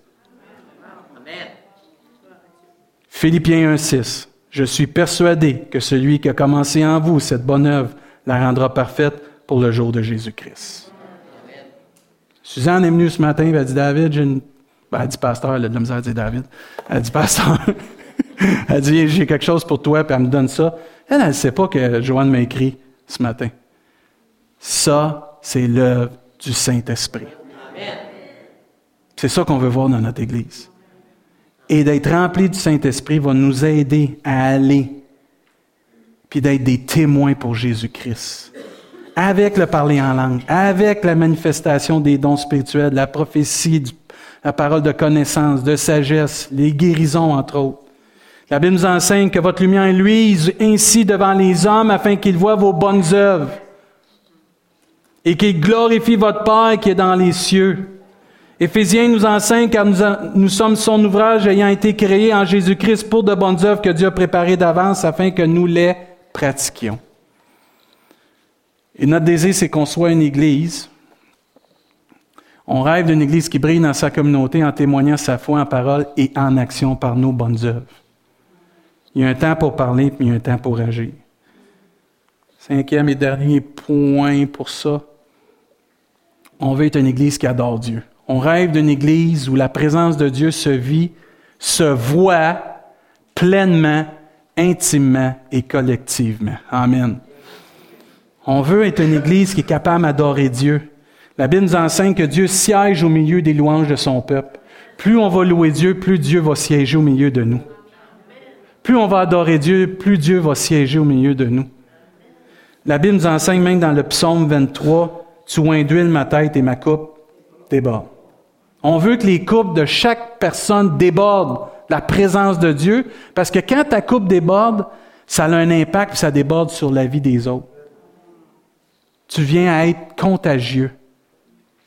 Speaker 1: Philippiens 1,6. Je suis persuadé que celui qui a commencé en vous cette bonne œuvre la rendra parfaite pour le jour de Jésus-Christ. Suzanne est venue ce matin, elle a dit David, j'ai une. Ben, elle dit pasteur, elle a de la misère à dire David. Elle a dit pasteur, [LAUGHS] elle a dit j'ai quelque chose pour toi, puis elle me donne ça. Elle, elle ne sait pas que Joanne m'a écrit ce matin. Ça, c'est l'œuvre du Saint-Esprit. C'est ça qu'on veut voir dans notre Église et d'être rempli du Saint-Esprit va nous aider à aller, puis d'être des témoins pour Jésus-Christ. Avec le parler en langue, avec la manifestation des dons spirituels, la prophétie, la parole de connaissance, de sagesse, les guérisons, entre autres. La Bible nous enseigne que votre lumière luise ainsi devant les hommes afin qu'ils voient vos bonnes œuvres et qu'ils glorifient votre Père qui est dans les cieux. Éphésiens nous enseigne car nous, sommes son ouvrage ayant été créé en Jésus-Christ pour de bonnes œuvres que Dieu a préparées d'avance afin que nous les pratiquions. Et notre désir, c'est qu'on soit une Église. On rêve d'une Église qui brille dans sa communauté en témoignant sa foi en parole et en action par nos bonnes œuvres. Il y a un temps pour parler, puis il y a un temps pour agir. Cinquième et dernier point pour ça. On veut être une Église qui adore Dieu. On rêve d'une Église où la présence de Dieu se vit, se voit pleinement, intimement et collectivement. Amen. On veut être une Église qui est capable d'adorer Dieu. La Bible nous enseigne que Dieu siège au milieu des louanges de son peuple. Plus on va louer Dieu, plus Dieu va siéger au milieu de nous. Plus on va adorer Dieu, plus Dieu va siéger au milieu de nous. La Bible nous enseigne même dans le psaume 23, Tu induis ma tête et ma coupe déborde. On veut que les coupes de chaque personne débordent la présence de Dieu, parce que quand ta coupe déborde, ça a un impact, et ça déborde sur la vie des autres. Tu viens à être contagieux.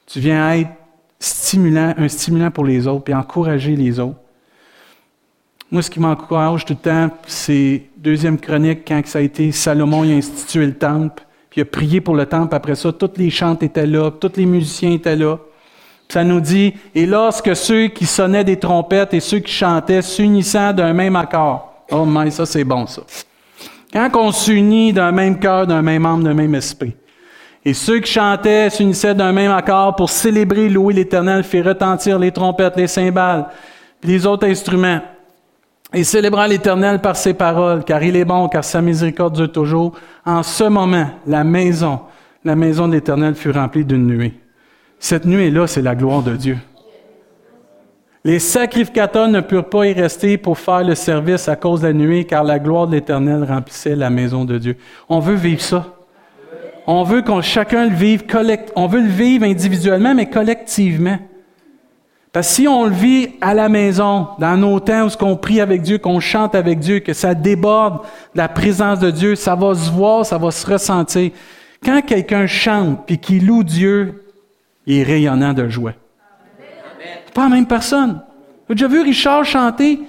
Speaker 1: Tu viens à être stimulant, un stimulant pour les autres, puis encourager les autres. Moi, ce qui m'encourage tout le temps, c'est deuxième chronique, quand ça a été Salomon, a institué le temple, puis il a prié pour le temple. Après ça, toutes les chantes étaient là, tous les musiciens étaient là. Ça nous dit, et lorsque ceux qui sonnaient des trompettes et ceux qui chantaient s'unissant d'un même accord. Oh mais ça c'est bon ça. Quand on s'unit d'un même cœur, d'un même âme, d'un même esprit. Et ceux qui chantaient s'unissaient d'un même accord pour célébrer, louer l'Éternel, faire retentir les trompettes, les cymbales, les autres instruments. Et célébrant l'Éternel par ses paroles, car il est bon, car sa miséricorde dure toujours. En ce moment, la maison, la maison de l'Éternel fut remplie d'une nuée. Cette nuée-là, c'est la gloire de Dieu. Les sacrificateurs ne purent pas y rester pour faire le service à cause de la nuée, car la gloire de l'Éternel remplissait la maison de Dieu. On veut vivre ça. On veut qu'on chacun le vive on veut le vivre individuellement, mais collectivement. Parce que si on le vit à la maison, dans nos temps où ce qu'on prie avec Dieu, qu'on chante avec Dieu, que ça déborde de la présence de Dieu, ça va se voir, ça va se ressentir. Quand quelqu'un chante puis qu'il loue Dieu, il est rayonnant de joie. C'est pas la même personne. Vous avez déjà vu Richard chanter?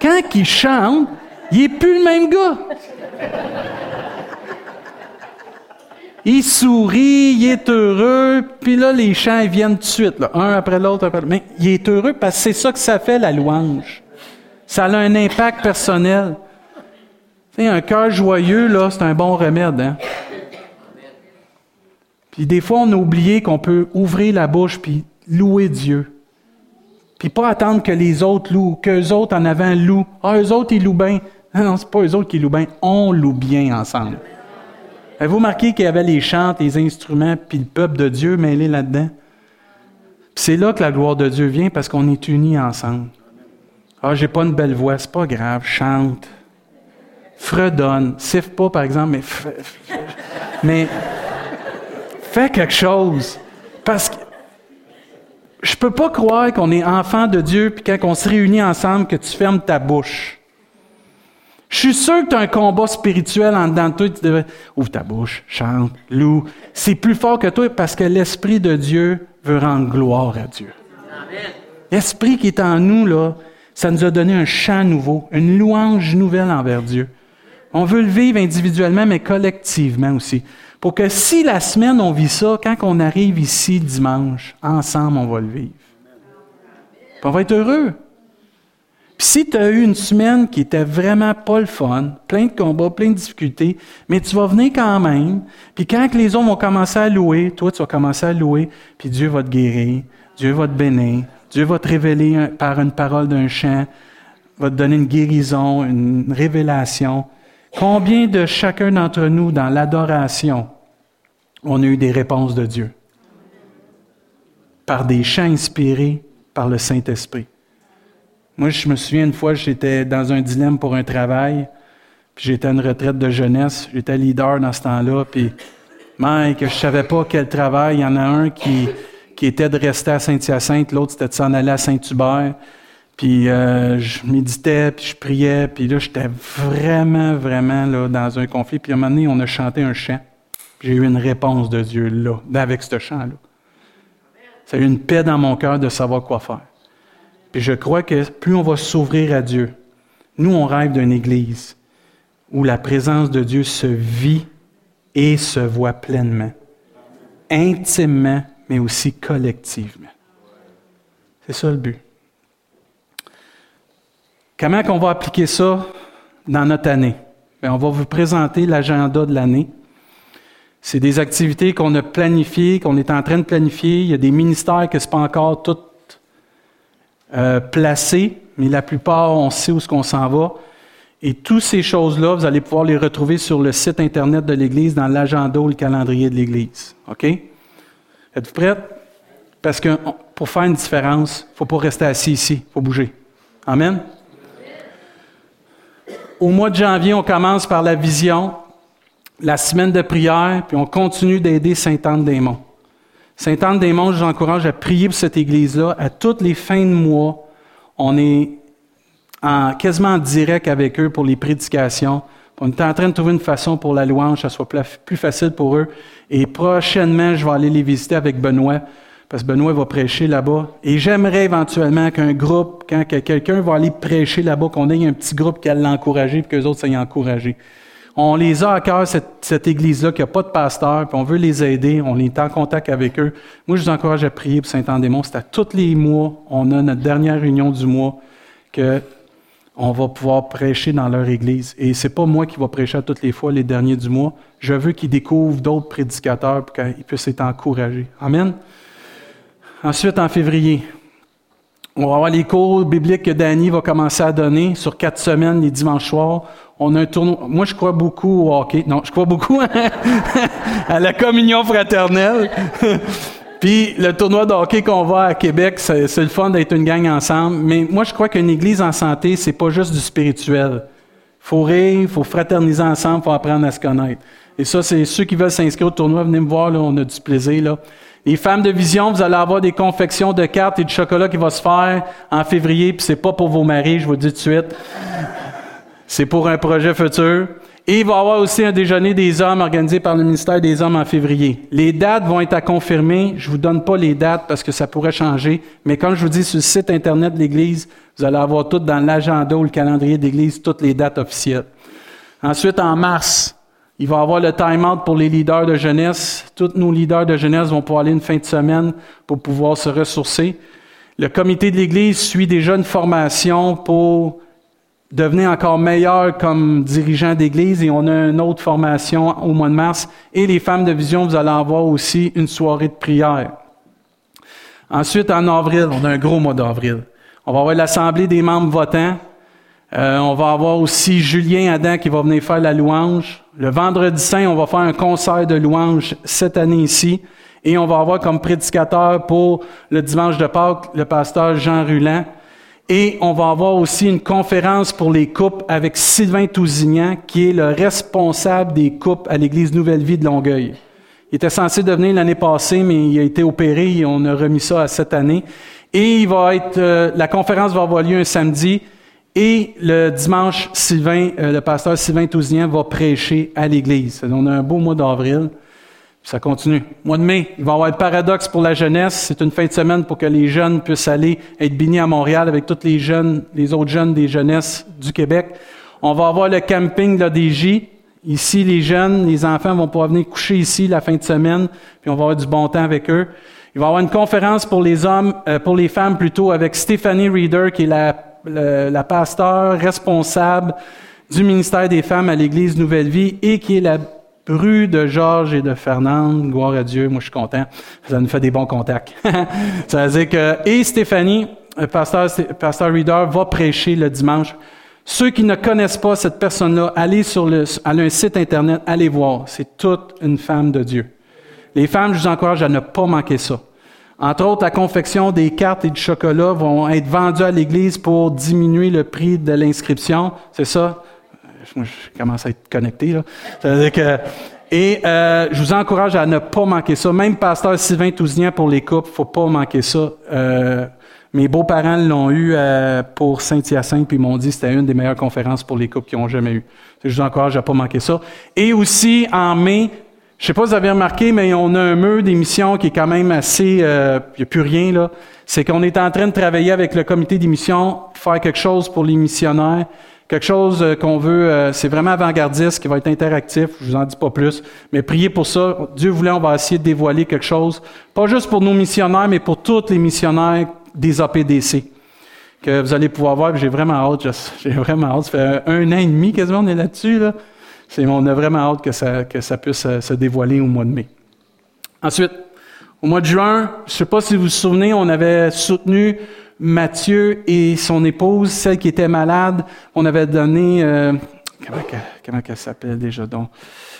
Speaker 1: Quand il chante, il n'est plus le même gars. Il sourit, il est heureux, puis là, les chants viennent tout de suite, un après l'autre, après. Mais il est heureux parce que c'est ça que ça fait, la louange. Ça a un impact personnel. Tu un cœur joyeux, là, c'est un bon remède. Hein? Puis des fois, on a oublié qu'on peut ouvrir la bouche puis louer Dieu. Puis pas attendre que les autres louent, qu'eux autres en avant louent. Ah, eux autres, ils louent bien. Non, non, c'est pas eux autres qui louent bien. On loue bien ensemble. Avez-vous remarqué qu'il y avait les chants, les instruments, puis le peuple de Dieu mêlé là-dedans? c'est là que la gloire de Dieu vient parce qu'on est unis ensemble. Ah, j'ai pas une belle voix, c'est pas grave, chante. Fredonne. Siffle pas, par exemple, mais. mais Fais quelque chose. Parce que je peux pas croire qu'on est enfant de Dieu, puis quand on se réunit ensemble, que tu fermes ta bouche. Je suis sûr que tu as un combat spirituel en dedans de toi. Tu devrais ouvre ta bouche, chante, loue. C'est plus fort que toi parce que l'Esprit de Dieu veut rendre gloire à Dieu. L'Esprit qui est en nous, là, ça nous a donné un chant nouveau, une louange nouvelle envers Dieu. On veut le vivre individuellement, mais collectivement aussi. Pour que si la semaine on vit ça, quand on arrive ici dimanche, ensemble on va le vivre. on va être heureux. Puis si tu as eu une semaine qui était vraiment pas le fun, plein de combats, plein de difficultés, mais tu vas venir quand même, puis quand les hommes vont commencer à louer, toi tu vas commencer à louer, puis Dieu va te guérir, Dieu va te bénir, Dieu va te révéler par une parole d'un chant, va te donner une guérison, une révélation. Combien de chacun d'entre nous dans l'adoration on a eu des réponses de Dieu par des chants inspirés par le Saint-Esprit. Moi, je me souviens une fois, j'étais dans un dilemme pour un travail, puis j'étais à une retraite de jeunesse, j'étais leader dans ce temps-là, puis Mike, je savais pas quel travail. Il y en a un qui, qui était de rester à Saint-Hyacinthe, l'autre c'était de s'en aller à Saint-Hubert. Puis euh, je méditais, puis je priais, puis là, j'étais vraiment, vraiment dans un conflit. Puis à un moment donné, on a chanté un chant. J'ai eu une réponse de Dieu là, avec ce chant-là. Ça a eu une paix dans mon cœur de savoir quoi faire. Puis je crois que plus on va s'ouvrir à Dieu, nous, on rêve d'une Église où la présence de Dieu se vit et se voit pleinement, intimement, mais aussi collectivement. C'est ça le but. Comment qu'on va appliquer ça dans notre année? On va vous présenter l'agenda de l'année. C'est des activités qu'on a planifiées, qu'on est en train de planifier. Il y a des ministères qui ne sont pas encore tous euh, placés, mais la plupart, on sait où ce qu'on s'en va. Et toutes ces choses-là, vous allez pouvoir les retrouver sur le site Internet de l'Église, dans l'agenda ou le calendrier de l'Église. OK? Êtes-vous prêts? Parce que pour faire une différence, il ne faut pas rester assis ici, il faut bouger. Amen? Au mois de janvier, on commence par la vision, la semaine de prière, puis on continue d'aider Sainte-Anne-des-Monts. Sainte-Anne-des-Monts, je vous encourage à prier pour cette église-là. À toutes les fins de mois, on est en, quasiment en direct avec eux pour les prédications. On est en train de trouver une façon pour la louange, ça soit plus facile pour eux. Et prochainement, je vais aller les visiter avec Benoît, parce que Benoît va prêcher là-bas. Et j'aimerais éventuellement qu'un groupe, quand quelqu'un va aller prêcher là-bas, qu'on ait un petit groupe qui allait l'encourager, puis que les autres s'aient encouragés. On les a à cœur, cette, église-là, qui n'a pas de pasteur, puis on veut les aider, on est en contact avec eux. Moi, je vous encourage à prier pour Saint-Andémon. C'est à tous les mois, on a notre dernière réunion du mois, que on va pouvoir prêcher dans leur église. Et c'est pas moi qui va prêcher à toutes les fois les derniers du mois. Je veux qu'ils découvrent d'autres prédicateurs pour qu'ils puissent être encouragés. Amen. Ensuite, en février, on va avoir les cours bibliques que Danny va commencer à donner sur quatre semaines, les dimanches soirs. On a un tournoi. Moi, je crois beaucoup au hockey. Non, je crois beaucoup [LAUGHS] à la communion fraternelle. [LAUGHS] Puis le tournoi de hockey qu'on va à Québec, c'est le fun d'être une gang ensemble. Mais moi, je crois qu'une église en santé, c'est pas juste du spirituel. faut rire, faut fraterniser ensemble, faut apprendre à se connaître. Et ça, c'est ceux qui veulent s'inscrire au tournoi, venez me voir, là, on a du plaisir. Là. Les femmes de vision, vous allez avoir des confections de cartes et de chocolat qui vont se faire en février, puis c'est pas pour vos maris, je vous dis tout de suite. C'est pour un projet futur. Et il va y avoir aussi un déjeuner des hommes organisé par le ministère des Hommes en février. Les dates vont être à confirmer. Je vous donne pas les dates parce que ça pourrait changer. Mais comme je vous dis sur le site Internet de l'Église, vous allez avoir tout dans l'agenda ou le calendrier de l'Église, toutes les dates officielles. Ensuite, en mars, il va y avoir le time-out pour les leaders de jeunesse. Tous nos leaders de jeunesse vont pouvoir aller une fin de semaine pour pouvoir se ressourcer. Le comité de l'Église suit déjà une formation pour devenir encore meilleur comme dirigeant d'église et on a une autre formation au mois de mars. Et les femmes de vision, vous allez avoir aussi une soirée de prière. Ensuite, en avril, on a un gros mois d'avril. On va avoir l'assemblée des membres votants. Euh, on va avoir aussi Julien Adam qui va venir faire la louange. Le vendredi saint, on va faire un concert de louange cette année ici. Et on va avoir comme prédicateur pour le dimanche de Pâques le pasteur Jean Ruland. Et on va avoir aussi une conférence pour les couples avec Sylvain Tousignan, qui est le responsable des couples à l'Église Nouvelle Vie de Longueuil. Il était censé devenir l'année passée, mais il a été opéré et on a remis ça à cette année. Et il va être, euh, la conférence va avoir lieu un samedi. Et le dimanche, Sylvain, euh, le pasteur Sylvain Tousignan va prêcher à l'Église. On a un beau mois d'avril. Ça continue. Mois de mai, il va y avoir le paradoxe pour la jeunesse. C'est une fin de semaine pour que les jeunes puissent aller être bénis à Montréal avec tous les jeunes, les autres jeunes des jeunesses du Québec. On va avoir le camping de l'ADJ. Ici, les jeunes, les enfants vont pouvoir venir coucher ici la fin de semaine, puis on va avoir du bon temps avec eux. Il va y avoir une conférence pour les hommes, euh, pour les femmes plutôt, avec Stephanie Reader, qui est la, la, la pasteur responsable du ministère des femmes à l'Église Nouvelle Vie et qui est la Rue de Georges et de Fernande, gloire à Dieu, moi je suis content, ça nous fait des bons contacts. [LAUGHS] ça veut dire que, et Stéphanie, euh, pasteur, pasteur Reader, va prêcher le dimanche. Ceux qui ne connaissent pas cette personne-là, allez sur le, un site internet, allez voir. C'est toute une femme de Dieu. Les femmes, je vous encourage à ne pas manquer ça. Entre autres, la confection des cartes et du chocolat vont être vendues à l'Église pour diminuer le prix de l'inscription. C'est ça? Je commence à être connecté. Là. Que, et euh, je vous encourage à ne pas manquer ça. Même pasteur Sylvain Tousignan pour les couples, faut pas manquer ça. Euh, mes beaux-parents l'ont eu euh, pour Saint-Hyacinthe, puis ils m'ont dit que c'était une des meilleures conférences pour les couples qu'ils ont jamais eu. Je vous encourage à pas manquer ça. Et aussi, en mai, je sais pas si vous avez remarqué, mais on a un mur d'émission qui est quand même assez... Il n'y a plus rien, là. C'est qu'on est en train de travailler avec le comité d'émission, faire quelque chose pour les missionnaires quelque chose euh, qu'on veut, euh, c'est vraiment avant-gardiste, qui va être interactif, je vous en dis pas plus, mais priez pour ça. Dieu voulait, on va essayer de dévoiler quelque chose, pas juste pour nos missionnaires, mais pour tous les missionnaires des APDC, que vous allez pouvoir voir, j'ai vraiment hâte, j'ai vraiment hâte, ça fait un an et demi quasiment, on est là-dessus, là. on a vraiment hâte que ça, que ça puisse euh, se dévoiler au mois de mai. Ensuite, au mois de juin, je ne sais pas si vous vous souvenez, on avait soutenu Mathieu et son épouse, celle qui était malade, on avait donné comment, elle s'appelle déjà donc?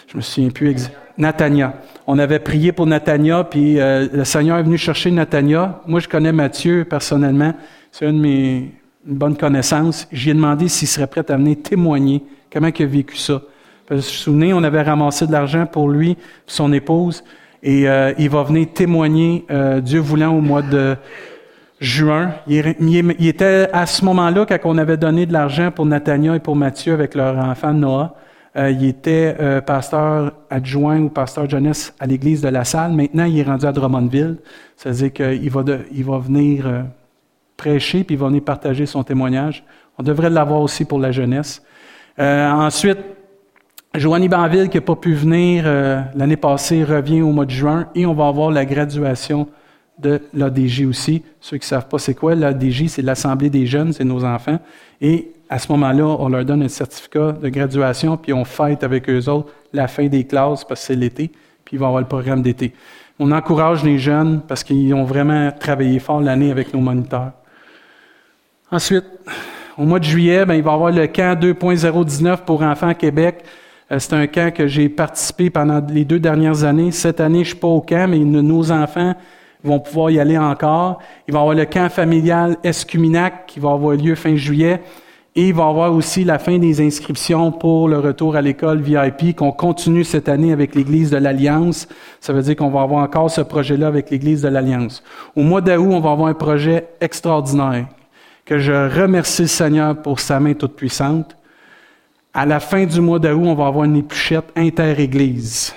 Speaker 1: Je me souviens plus exactement. Natania. On avait prié pour Natania, puis euh, le Seigneur est venu chercher Natania. Moi, je connais Mathieu personnellement. C'est une de mes bonnes connaissances. J'ai demandé s'il serait prêt à venir témoigner comment il a vécu ça. Vous vous souvenez, on avait ramassé de l'argent pour lui, son épouse, et euh, il va venir témoigner, euh, Dieu voulant, au mois de juin. Il, était à ce moment-là, quand on avait donné de l'argent pour Nathania et pour Mathieu avec leur enfant Noah, euh, il était euh, pasteur adjoint ou pasteur jeunesse à l'église de la Salle. Maintenant, il est rendu à Drummondville. C'est-à-dire qu'il va, venir euh, prêcher, puis il va venir partager son témoignage. On devrait l'avoir aussi pour la jeunesse. ensuite, Joanie Banville, qui n'a pas pu venir l'année passée, revient au mois de juin et on va avoir la graduation de l'ADJ aussi. Ceux qui ne savent pas c'est quoi, l'ADJ, c'est l'Assemblée des jeunes, c'est nos enfants. Et à ce moment-là, on leur donne un certificat de graduation, puis on fête avec eux autres la fin des classes parce que c'est l'été, puis ils vont avoir le programme d'été. On encourage les jeunes parce qu'ils ont vraiment travaillé fort l'année avec nos moniteurs. Ensuite, au mois de juillet, ben, il va y avoir le camp 2.019 pour enfants Québec. Euh, c'est un camp que j'ai participé pendant les deux dernières années. Cette année, je ne suis pas au camp, mais nos enfants vont pouvoir y aller encore. Il va y avoir le camp familial Escuminac qui va avoir lieu fin juillet. Et il va y avoir aussi la fin des inscriptions pour le retour à l'école VIP qu'on continue cette année avec l'Église de l'Alliance. Ça veut dire qu'on va avoir encore ce projet-là avec l'Église de l'Alliance. Au mois d'août, on va avoir un projet extraordinaire que je remercie le Seigneur pour sa main toute puissante. À la fin du mois d'août, on va avoir une épluchette inter-église.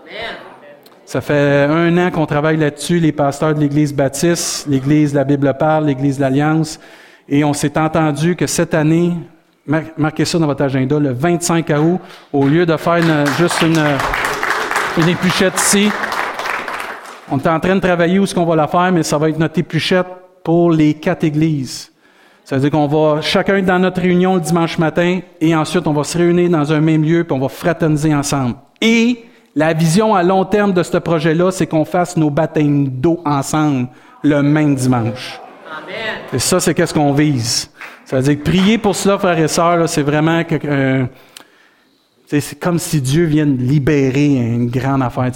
Speaker 1: Amen. Ça fait un an qu'on travaille là-dessus, les pasteurs de l'Église baptiste, l'Église La Bible parle, l'Église de l'Alliance, et on s'est entendu que cette année, marquez ça dans votre agenda, le 25 août, au lieu de faire juste une, une épluchette ici, on est en train de travailler où est-ce qu'on va la faire, mais ça va être notre épluchette pour les quatre églises. Ça veut dire qu'on va chacun dans notre réunion le dimanche matin et ensuite on va se réunir dans un même lieu puis on va fraterniser ensemble. Et la vision à long terme de ce projet-là, c'est qu'on fasse nos baptêmes d'eau ensemble le même dimanche. Amen. Et ça, c'est qu'est-ce qu'on vise. Ça veut dire que prier pour cela, frères et sœurs, c'est vraiment euh, c'est comme si Dieu vienne libérer une grande affaire.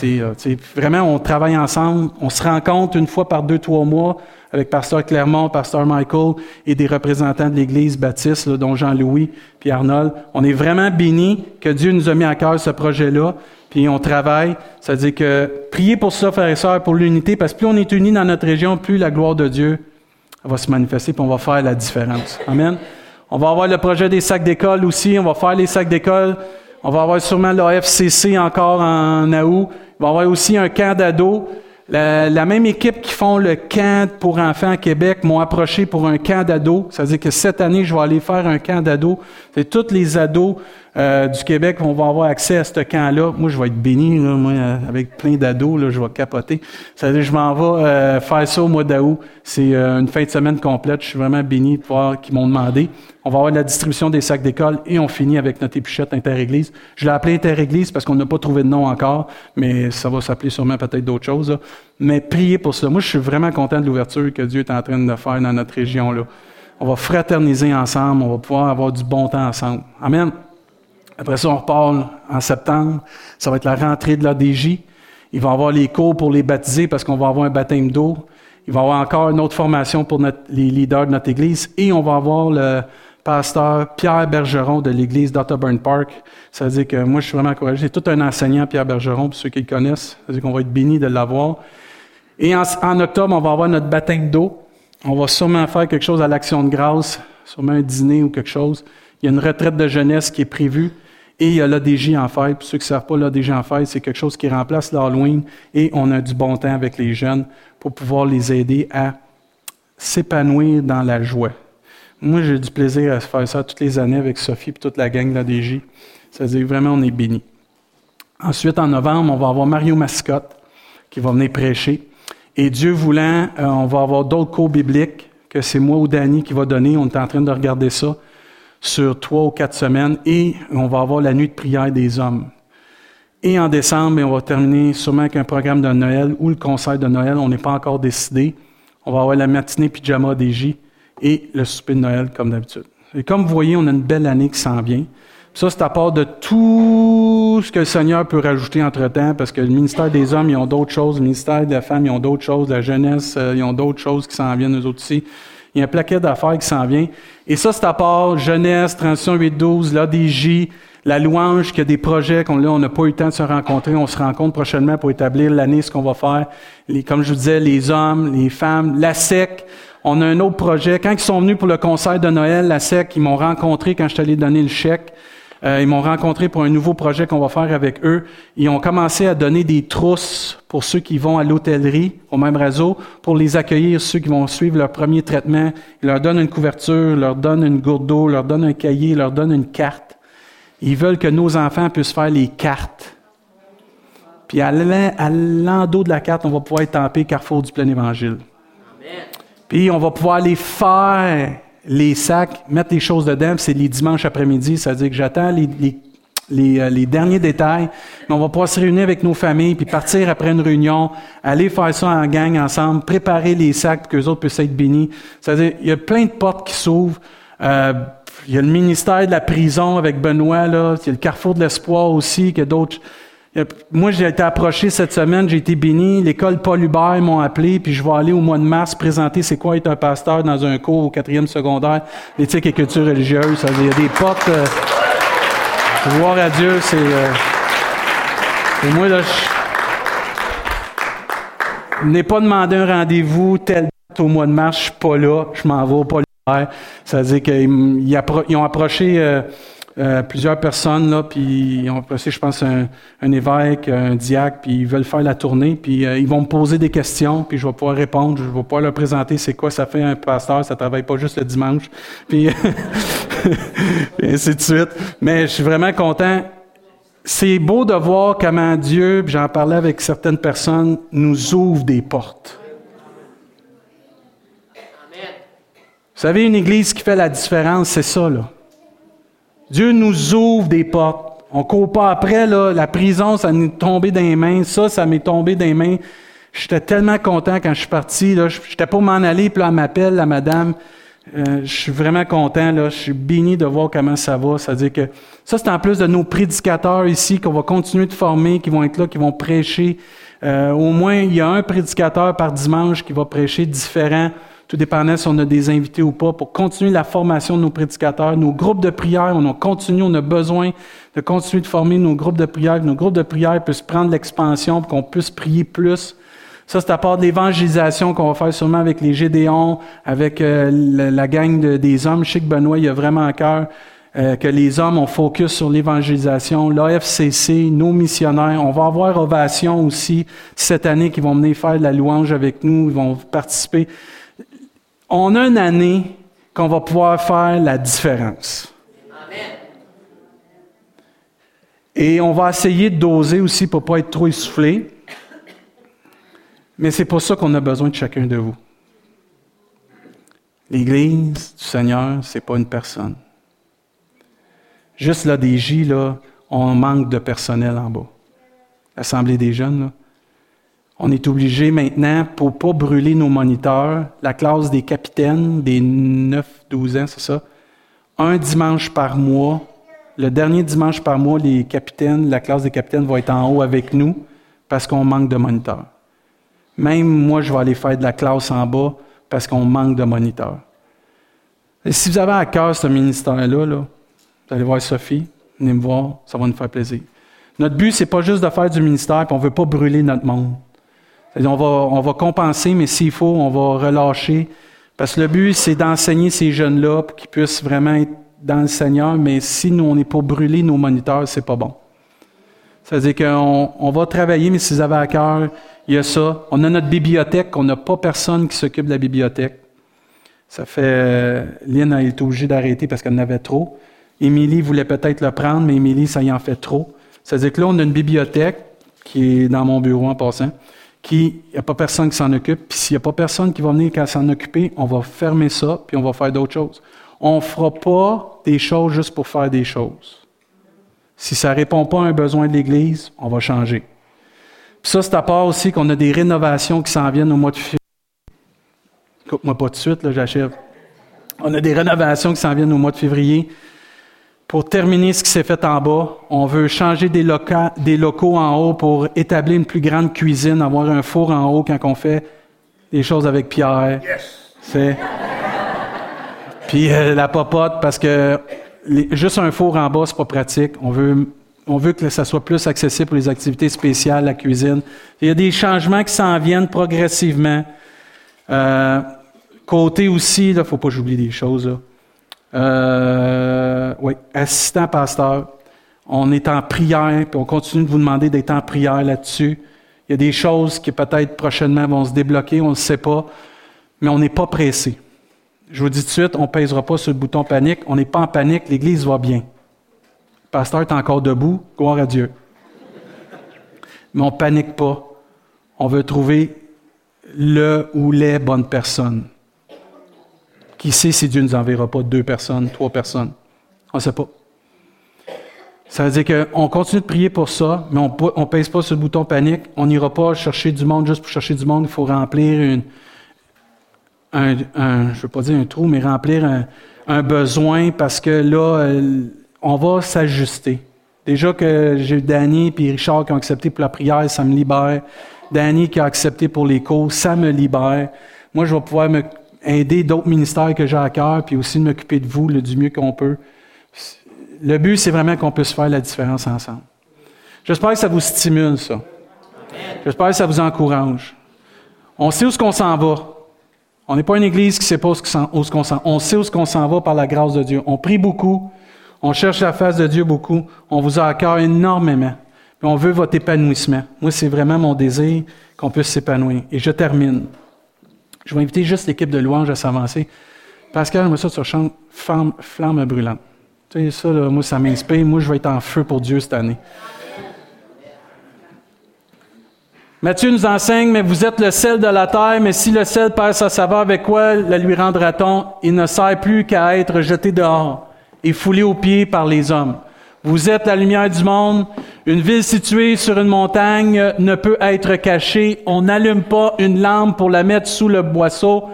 Speaker 1: vraiment, on travaille ensemble, on se rencontre une fois par deux, trois mois avec Pasteur Clermont, Pasteur Michael et des représentants de l'Église baptiste, dont Jean-Louis puis Arnold. On est vraiment bénis que Dieu nous a mis à cœur ce projet-là puis on travaille. Ça veut dire que priez pour ça, frères et sœurs, pour l'unité, parce que plus on est unis dans notre région, plus la gloire de Dieu va se manifester, puis on va faire la différence. Amen. On va avoir le projet des sacs d'école aussi. On va faire les sacs d'école. On va avoir sûrement l'AFCC encore en août. Il va avoir aussi un camp d'ados. La, la, même équipe qui font le camp pour enfants à Québec m'ont approché pour un camp d'ados. Ça veut dire que cette année, je vais aller faire un camp d'ados. C'est tous les ados euh, du Québec vont avoir accès à ce camp-là. Moi, je vais être béni, là, moi, avec plein d'ados, là, je vais capoter. Ça veut dire je m'en vais euh, faire ça au mois d'août. C'est euh, une fin de semaine complète. Je suis vraiment béni de voir qu'ils m'ont demandé. On va avoir la distribution des sacs d'école et on finit avec notre épuchette interéglise. Je l'ai appelé interéglise parce qu'on n'a pas trouvé de nom encore, mais ça va s'appeler sûrement peut-être d'autres choses. Mais priez pour ça. Moi, je suis vraiment content de l'ouverture que Dieu est en train de faire dans notre région. là. On va fraterniser ensemble, on va pouvoir avoir du bon temps ensemble. Amen. Après ça, on repart en septembre. Ça va être la rentrée de l'ADJ. Il va y avoir les cours pour les baptiser parce qu'on va avoir un baptême d'eau. Il va y avoir encore une autre formation pour les leaders de notre Église. Et on va avoir le pasteur Pierre Bergeron de l'Église d'Otterburn Park. Ça veut dire que moi, je suis vraiment encouragé. C'est tout un enseignant, Pierre Bergeron, pour ceux qui le connaissent. Ça veut dire qu'on va être bénis de l'avoir. Et en, octobre, on va avoir notre baptême d'eau. On va sûrement faire quelque chose à l'Action de grâce, sûrement un dîner ou quelque chose. Il y a une retraite de jeunesse qui est prévue. Et il y a l'ADJ en fête. Pour ceux qui ne savent pas, l'ADJ en fête, c'est quelque chose qui remplace l'Halloween. Et on a du bon temps avec les jeunes pour pouvoir les aider à s'épanouir dans la joie. Moi, j'ai du plaisir à faire ça toutes les années avec Sophie et toute la gang de l'ADJ. Ça veut dire vraiment, on est bénis. Ensuite, en novembre, on va avoir Mario Mascotte qui va venir prêcher. Et Dieu voulant, euh, on va avoir d'autres cours bibliques que c'est moi ou Danny qui va donner. On est en train de regarder ça sur trois ou quatre semaines et on va avoir la nuit de prière des hommes. Et en décembre, on va terminer sûrement avec un programme de Noël ou le concert de Noël. On n'est pas encore décidé. On va avoir la matinée pyjama des J et le souper de Noël comme d'habitude. Et comme vous voyez, on a une belle année qui s'en vient. Ça, c'est à part de tout ce que le Seigneur peut rajouter entre-temps, parce que le ministère des hommes, ils ont d'autres choses, le ministère des femmes, ils ont d'autres choses, la jeunesse, euh, ils ont d'autres choses qui s'en viennent, autres aussi. Il y a un plaquet d'affaires qui s'en vient. Et ça, c'est à part jeunesse, transition 8-12, l'ADJ, la louange, qu'il y a des projets qu'on là, n'a pas eu le temps de se rencontrer. On se rencontre prochainement pour établir l'année, ce qu'on va faire. Les, comme je vous disais, les hommes, les femmes, la SEC. On a un autre projet. Quand ils sont venus pour le concert de Noël, la SEC, ils m'ont rencontré quand je suis allé donner le chèque. Euh, ils m'ont rencontré pour un nouveau projet qu'on va faire avec eux. Ils ont commencé à donner des trousses pour ceux qui vont à l'hôtellerie, au même réseau, pour les accueillir, ceux qui vont suivre leur premier traitement. Ils leur donnent une couverture, leur donnent une gourde d'eau, leur donnent un cahier, leur donnent une carte. Ils veulent que nos enfants puissent faire les cartes. Puis à l'endos de la carte, on va pouvoir étamper Carrefour du plein évangile. Puis on va pouvoir les faire les sacs, mettre les choses dedans, c'est les dimanches après-midi, c'est-à-dire que j'attends les, euh, les, derniers détails, mais on va pouvoir se réunir avec nos familles, puis partir après une réunion, aller faire ça en gang ensemble, préparer les sacs pour que les autres puissent être bénis. C'est-à-dire, il y a plein de portes qui s'ouvrent. Euh, il y a le ministère de la prison avec Benoît, là. Il y a le Carrefour de l'Espoir aussi, a d'autres moi, j'ai été approché cette semaine, j'ai été béni. L'école Paul Hubert m'ont appelé, puis je vais aller au mois de mars présenter c'est quoi être un pasteur dans un cours au quatrième secondaire, l'éthique et culture religieuse. Il y a des portes. Euh, voir à Dieu, c'est. Euh, et moi, là, je n'ai pas demandé un rendez-vous tel au mois de mars, je suis pas là, je m'en vais au Paul Hubert. Ça veut dire qu'ils ont approché. Euh, euh, plusieurs personnes, là, puis ils ont passé, je pense, un, évêque, un diacre, puis ils veulent faire la tournée, puis euh, ils vont me poser des questions, puis je vais pouvoir répondre, je vais pouvoir leur présenter c'est quoi ça fait un pasteur, ça travaille pas juste le dimanche, [LAUGHS] puis, [LAUGHS] ainsi de suite. Mais je suis vraiment content. C'est beau de voir comment Dieu, puis j'en parlais avec certaines personnes, nous ouvre des portes. Vous savez, une église qui fait la différence, c'est ça, là. Dieu nous ouvre des portes. On court pas après, là. La prison, ça nous est tombé dans les mains. Ça, ça m'est tombé dans les mains. J'étais tellement content quand je suis parti, là. J'étais pour m'en aller, puis là, elle m'appelle, la madame. Euh, je suis vraiment content, là. Je suis béni de voir comment ça va. C'est-à-dire que ça, c'est en plus de nos prédicateurs ici qu'on va continuer de former, qui vont être là, qui vont prêcher. Euh, au moins, il y a un prédicateur par dimanche qui va prêcher différent tout dépendant si on a des invités ou pas, pour continuer la formation de nos prédicateurs, nos groupes de prière, on a continué, on a besoin de continuer de former nos groupes de prière, que nos groupes de prière puissent prendre l'expansion, qu'on puisse prier plus. Ça, c'est à part de l'évangélisation qu'on va faire sûrement avec les Gédéons, avec euh, la, gang des hommes. Je sais que Benoît, il a vraiment à cœur euh, que les hommes, ont focus sur l'évangélisation. L'AFCC, nos missionnaires. On va avoir Ovation aussi cette année qui vont venir faire de la louange avec nous, ils vont participer on a une année qu'on va pouvoir faire la différence. Et on va essayer de doser aussi pour ne pas être trop essoufflé. Mais c'est pour ça qu'on a besoin de chacun de vous. L'Église du Seigneur, ce n'est pas une personne. Juste là, des J, là, on manque de personnel en bas. L'Assemblée des jeunes, là, on est obligé maintenant, pour pas brûler nos moniteurs, la classe des capitaines, des 9-12 ans, c'est ça, un dimanche par mois, le dernier dimanche par mois, les capitaines, la classe des capitaines va être en haut avec nous parce qu'on manque de moniteurs. Même moi, je vais aller faire de la classe en bas parce qu'on manque de moniteurs. Si vous avez à cœur ce ministère-là, là, vous allez voir Sophie, venez me voir, ça va nous faire plaisir. Notre but, c'est pas juste de faire du ministère, puis on veut pas brûler notre monde. On va, compenser, mais s'il faut, on va relâcher. Parce que le but, c'est d'enseigner ces jeunes-là pour qu'ils puissent vraiment être dans le Seigneur, mais si nous, on n'est pas brûlé nos moniteurs, c'est pas bon. C'est-à-dire qu'on on va travailler, mais si vous avez à cœur, il y a ça. On a notre bibliothèque, on n'a pas personne qui s'occupe de la bibliothèque. Ça fait. Euh, Lynn a été obligée d'arrêter parce qu'elle en avait trop. Émilie voulait peut-être le prendre, mais Émilie, ça y en fait trop. C'est-à-dire que là, on a une bibliothèque qui est dans mon bureau en passant qu'il n'y a pas personne qui s'en occupe. Puis s'il n'y a pas personne qui va venir s'en occuper, on va fermer ça, puis on va faire d'autres choses. On ne fera pas des choses juste pour faire des choses. Si ça ne répond pas à un besoin de l'Église, on va changer. Puis ça, c'est à part aussi qu'on a des rénovations qui s'en viennent au mois de février. Écoute-moi pas de suite, là, j'achève. On a des rénovations qui s'en viennent au mois de février. Pour terminer ce qui s'est fait en bas, on veut changer des, des locaux en haut pour établir une plus grande cuisine, avoir un four en haut quand on fait des choses avec Pierre. C'est puis euh, la popote parce que juste un four en bas c'est pas pratique. On veut on veut que ça soit plus accessible pour les activités spéciales, la cuisine. Il y a des changements qui s'en viennent progressivement. Euh, côté aussi, il ne faut pas que j'oublie des choses. Là. Euh, oui, assistant pasteur. On est en prière, puis on continue de vous demander d'être en prière là-dessus. Il y a des choses qui peut-être prochainement vont se débloquer, on ne le sait pas, mais on n'est pas pressé. Je vous dis tout de suite, on ne pèsera pas sur le bouton panique. On n'est pas en panique, l'Église va bien. Le pasteur est encore debout, gloire à Dieu. Mais on ne panique pas. On veut trouver le ou les bonnes personnes. Qui sait si Dieu ne nous enverra pas deux personnes, trois personnes? On ne sait pas. Ça veut dire qu'on continue de prier pour ça, mais on ne pèse pas sur le bouton panique. On n'ira pas chercher du monde juste pour chercher du monde. Il faut remplir une, un, je ne veux pas dire un trou, mais remplir un, besoin parce que là, euh, on va s'ajuster. Déjà que j'ai Danny et Richard qui ont accepté pour la prière, ça me libère. Danny qui a accepté pour les cours, ça me libère. Moi, je vais pouvoir me aider d'autres ministères que j'ai à cœur, puis aussi de m'occuper de vous le, du mieux qu'on peut. Le but, c'est vraiment qu'on puisse faire la différence ensemble. J'espère que ça vous stimule, ça. J'espère que ça vous encourage. On sait où ce qu'on s'en va. On n'est pas une église qui ne sait pas où ce qu'on s'en va. On sait où ce qu'on s'en va par la grâce de Dieu. On prie beaucoup. On cherche la face de Dieu beaucoup. On vous a à cœur énormément. on veut votre épanouissement. Moi, c'est vraiment mon désir qu'on puisse s'épanouir. Et je termine. Je vais inviter juste l'équipe de louange à s'avancer. Pascal, moi, ça, tu chantes Flamme, flamme brûlante. Tu sais, ça, moi, ça m'inspire. Moi, je vais être en feu pour Dieu cette année. Matthieu nous enseigne, mais vous êtes le sel de la terre, mais si le sel perd sa saveur, avec quoi la lui rendra-t-on? Il ne sert plus qu'à être jeté dehors et foulé aux pieds par les hommes. Vous êtes la lumière du monde. Une ville située sur une montagne ne peut être cachée. On n'allume pas une lampe pour la mettre sous le boisseau,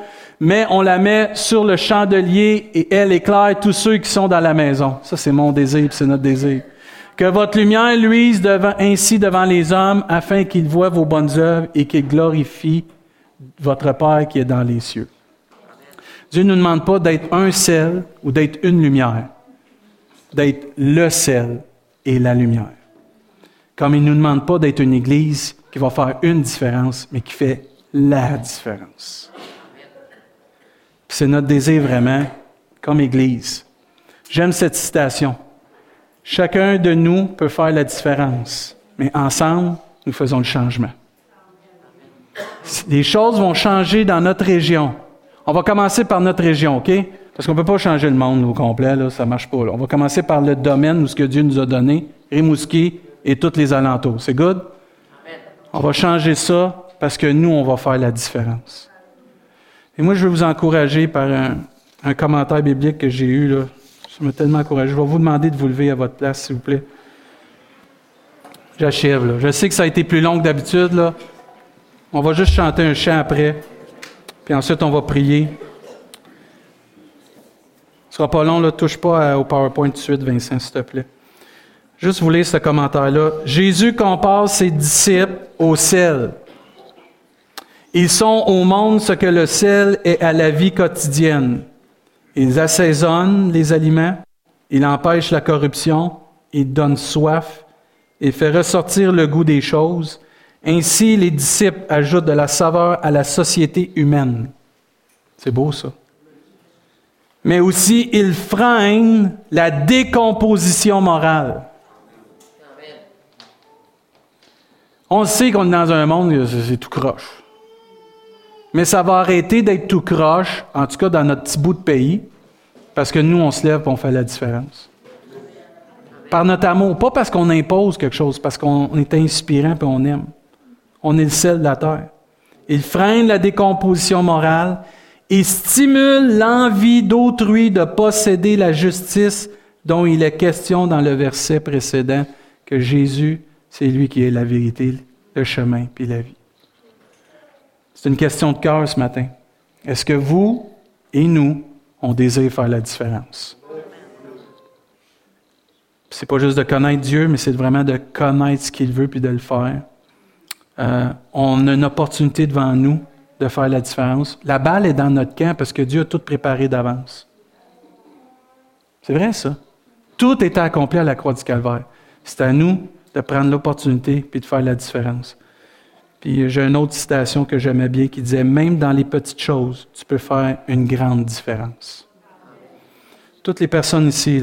Speaker 1: mais on la met sur le chandelier et elle éclaire tous ceux qui sont dans la maison. Ça, c'est mon désir, c'est notre désir. Que votre lumière luise ainsi devant les hommes, afin qu'ils voient vos bonnes œuvres et qu'ils glorifient votre Père qui est dans les cieux. Dieu ne nous demande pas d'être un sel ou d'être une lumière d'être le sel et la lumière. Comme il ne nous demande pas d'être une Église qui va faire une différence, mais qui fait la différence. C'est notre désir vraiment, comme Église. J'aime cette citation. Chacun de nous peut faire la différence, mais ensemble, nous faisons le changement. Les choses vont changer dans notre région. On va commencer par notre région, OK? Parce qu'on ne peut pas changer le monde au complet, là, ça ne marche pas. On va commencer par le domaine où ce que Dieu nous a donné, Rimouski et tous les alentours. C'est good? On va changer ça parce que nous, on va faire la différence. Et moi, je veux vous encourager par un, commentaire biblique que j'ai eu. Là. Ça m'a tellement encouragé. Je vais vous demander de vous lever à votre place, s'il vous plaît. J'achève. Je sais que ça a été plus long que d'habitude. On va juste chanter un chant après. Puis ensuite, on va prier. Ce sera pas long, ne touche pas au PowerPoint tout de suite, Vincent, s'il te plaît. Juste vous lire ce commentaire-là. Jésus compare ses disciples au sel. Ils sont au monde ce que le sel est à la vie quotidienne. Ils assaisonnent les aliments, ils empêchent la corruption, ils donnent soif, ils font ressortir le goût des choses. Ainsi, les disciples ajoutent de la saveur à la société humaine. C'est beau ça mais aussi il freine la décomposition morale. On sait qu'on est dans un monde, c'est tout croche. Mais ça va arrêter d'être tout croche, en tout cas dans notre petit bout de pays, parce que nous, on se lève et on fait la différence. Par notre amour, pas parce qu'on impose quelque chose, parce qu'on est inspirant et on aime. On est le sel de la terre. Il freine la décomposition morale et stimule l'envie d'autrui de posséder la justice dont il est question dans le verset précédent, que Jésus, c'est lui qui est la vérité, le chemin puis la vie. C'est une question de cœur ce matin. Est-ce que vous et nous, on désire faire la différence? c'est pas juste de connaître Dieu, mais c'est vraiment de connaître ce qu'il veut puis de le faire. Euh, on a une opportunité devant nous de faire la différence. La balle est dans notre camp parce que Dieu a tout préparé d'avance. C'est vrai ça. Tout est accompli à la croix du calvaire. C'est à nous de prendre l'opportunité puis de faire la différence. Puis j'ai une autre citation que j'aimais bien qui disait Même dans les petites choses, tu peux faire une grande différence. Toutes les personnes ici,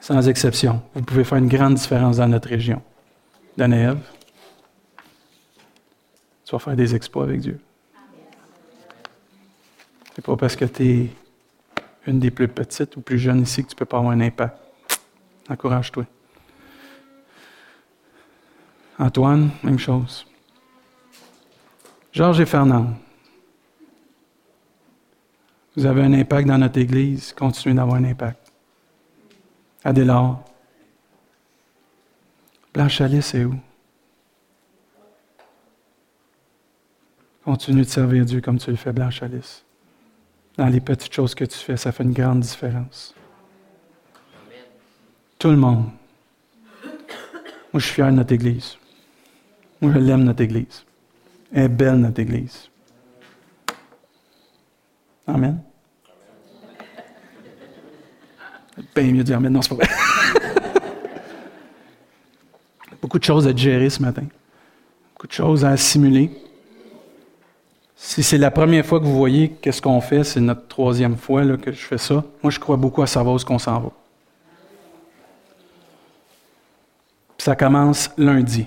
Speaker 1: sans exception, vous pouvez faire une grande différence dans notre région. Danéève, tu vas faire des exploits avec Dieu. C'est pas parce que tu es une des plus petites ou plus jeunes ici que tu peux pas avoir un impact. Encourage-toi. Antoine, même chose. Georges et Fernand, vous avez un impact dans notre Église, continuez d'avoir un impact. Adélard, Blanche Alice c'est où? Continue de servir Dieu comme tu le fais, Blanche Alice. Dans les petites choses que tu fais, ça fait une grande différence. Tout le monde. Moi, je suis fier de notre Église. Moi, je l'aime, notre Église. Elle est belle, notre Église. Amen. Bien mieux dire Amen. Non, c'est pas vrai. [LAUGHS] Beaucoup de choses à gérer ce matin. Beaucoup de choses à assimiler. Si c'est la première fois que vous voyez qu'est-ce qu'on fait, c'est notre troisième fois que je fais ça. Moi, je crois beaucoup à savoir où qu'on s'en va. ça commence lundi.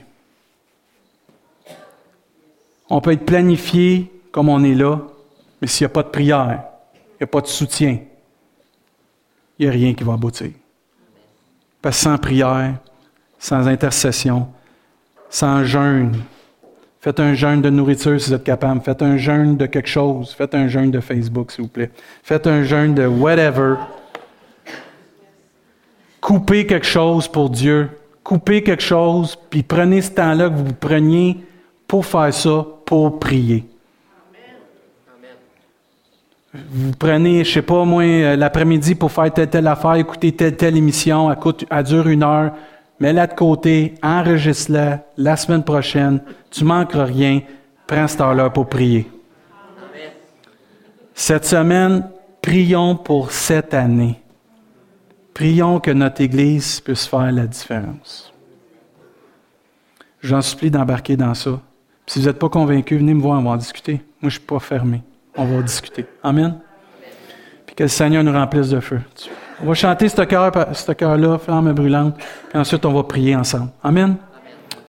Speaker 1: On peut être planifié comme on est là, mais s'il n'y a pas de prière, il n'y a pas de soutien, il n'y a rien qui va aboutir. Parce que sans prière, sans intercession, sans jeûne, faites un jeûne de nourriture si vous êtes capable, faites un jeûne de quelque chose, faites un jeûne de Facebook s'il vous plaît, faites un jeûne de whatever. Coupez quelque chose pour Dieu, coupez quelque chose, puis prenez ce temps-là que vous preniez pour faire ça, pour prier. Vous prenez, je sais pas moi, euh, l'après-midi pour faire telle telle affaire, écouter telle telle émission, elle, coûte, elle dure une heure, mets-la de côté, enregistre-la la semaine prochaine, tu manqueras rien, prends cette heure-là pour prier. Cette semaine, prions pour cette année. Prions que notre Église puisse faire la différence. J'en supplie d'embarquer dans ça. Si vous n'êtes pas convaincu, venez me voir, on va discuter. Moi, je ne suis pas fermé. On va discuter. Amen. Puis que le Seigneur nous remplisse de feu. On va chanter ce cœur, ce cœur-là, flamme brûlante, puis ensuite on va prier ensemble. Amen.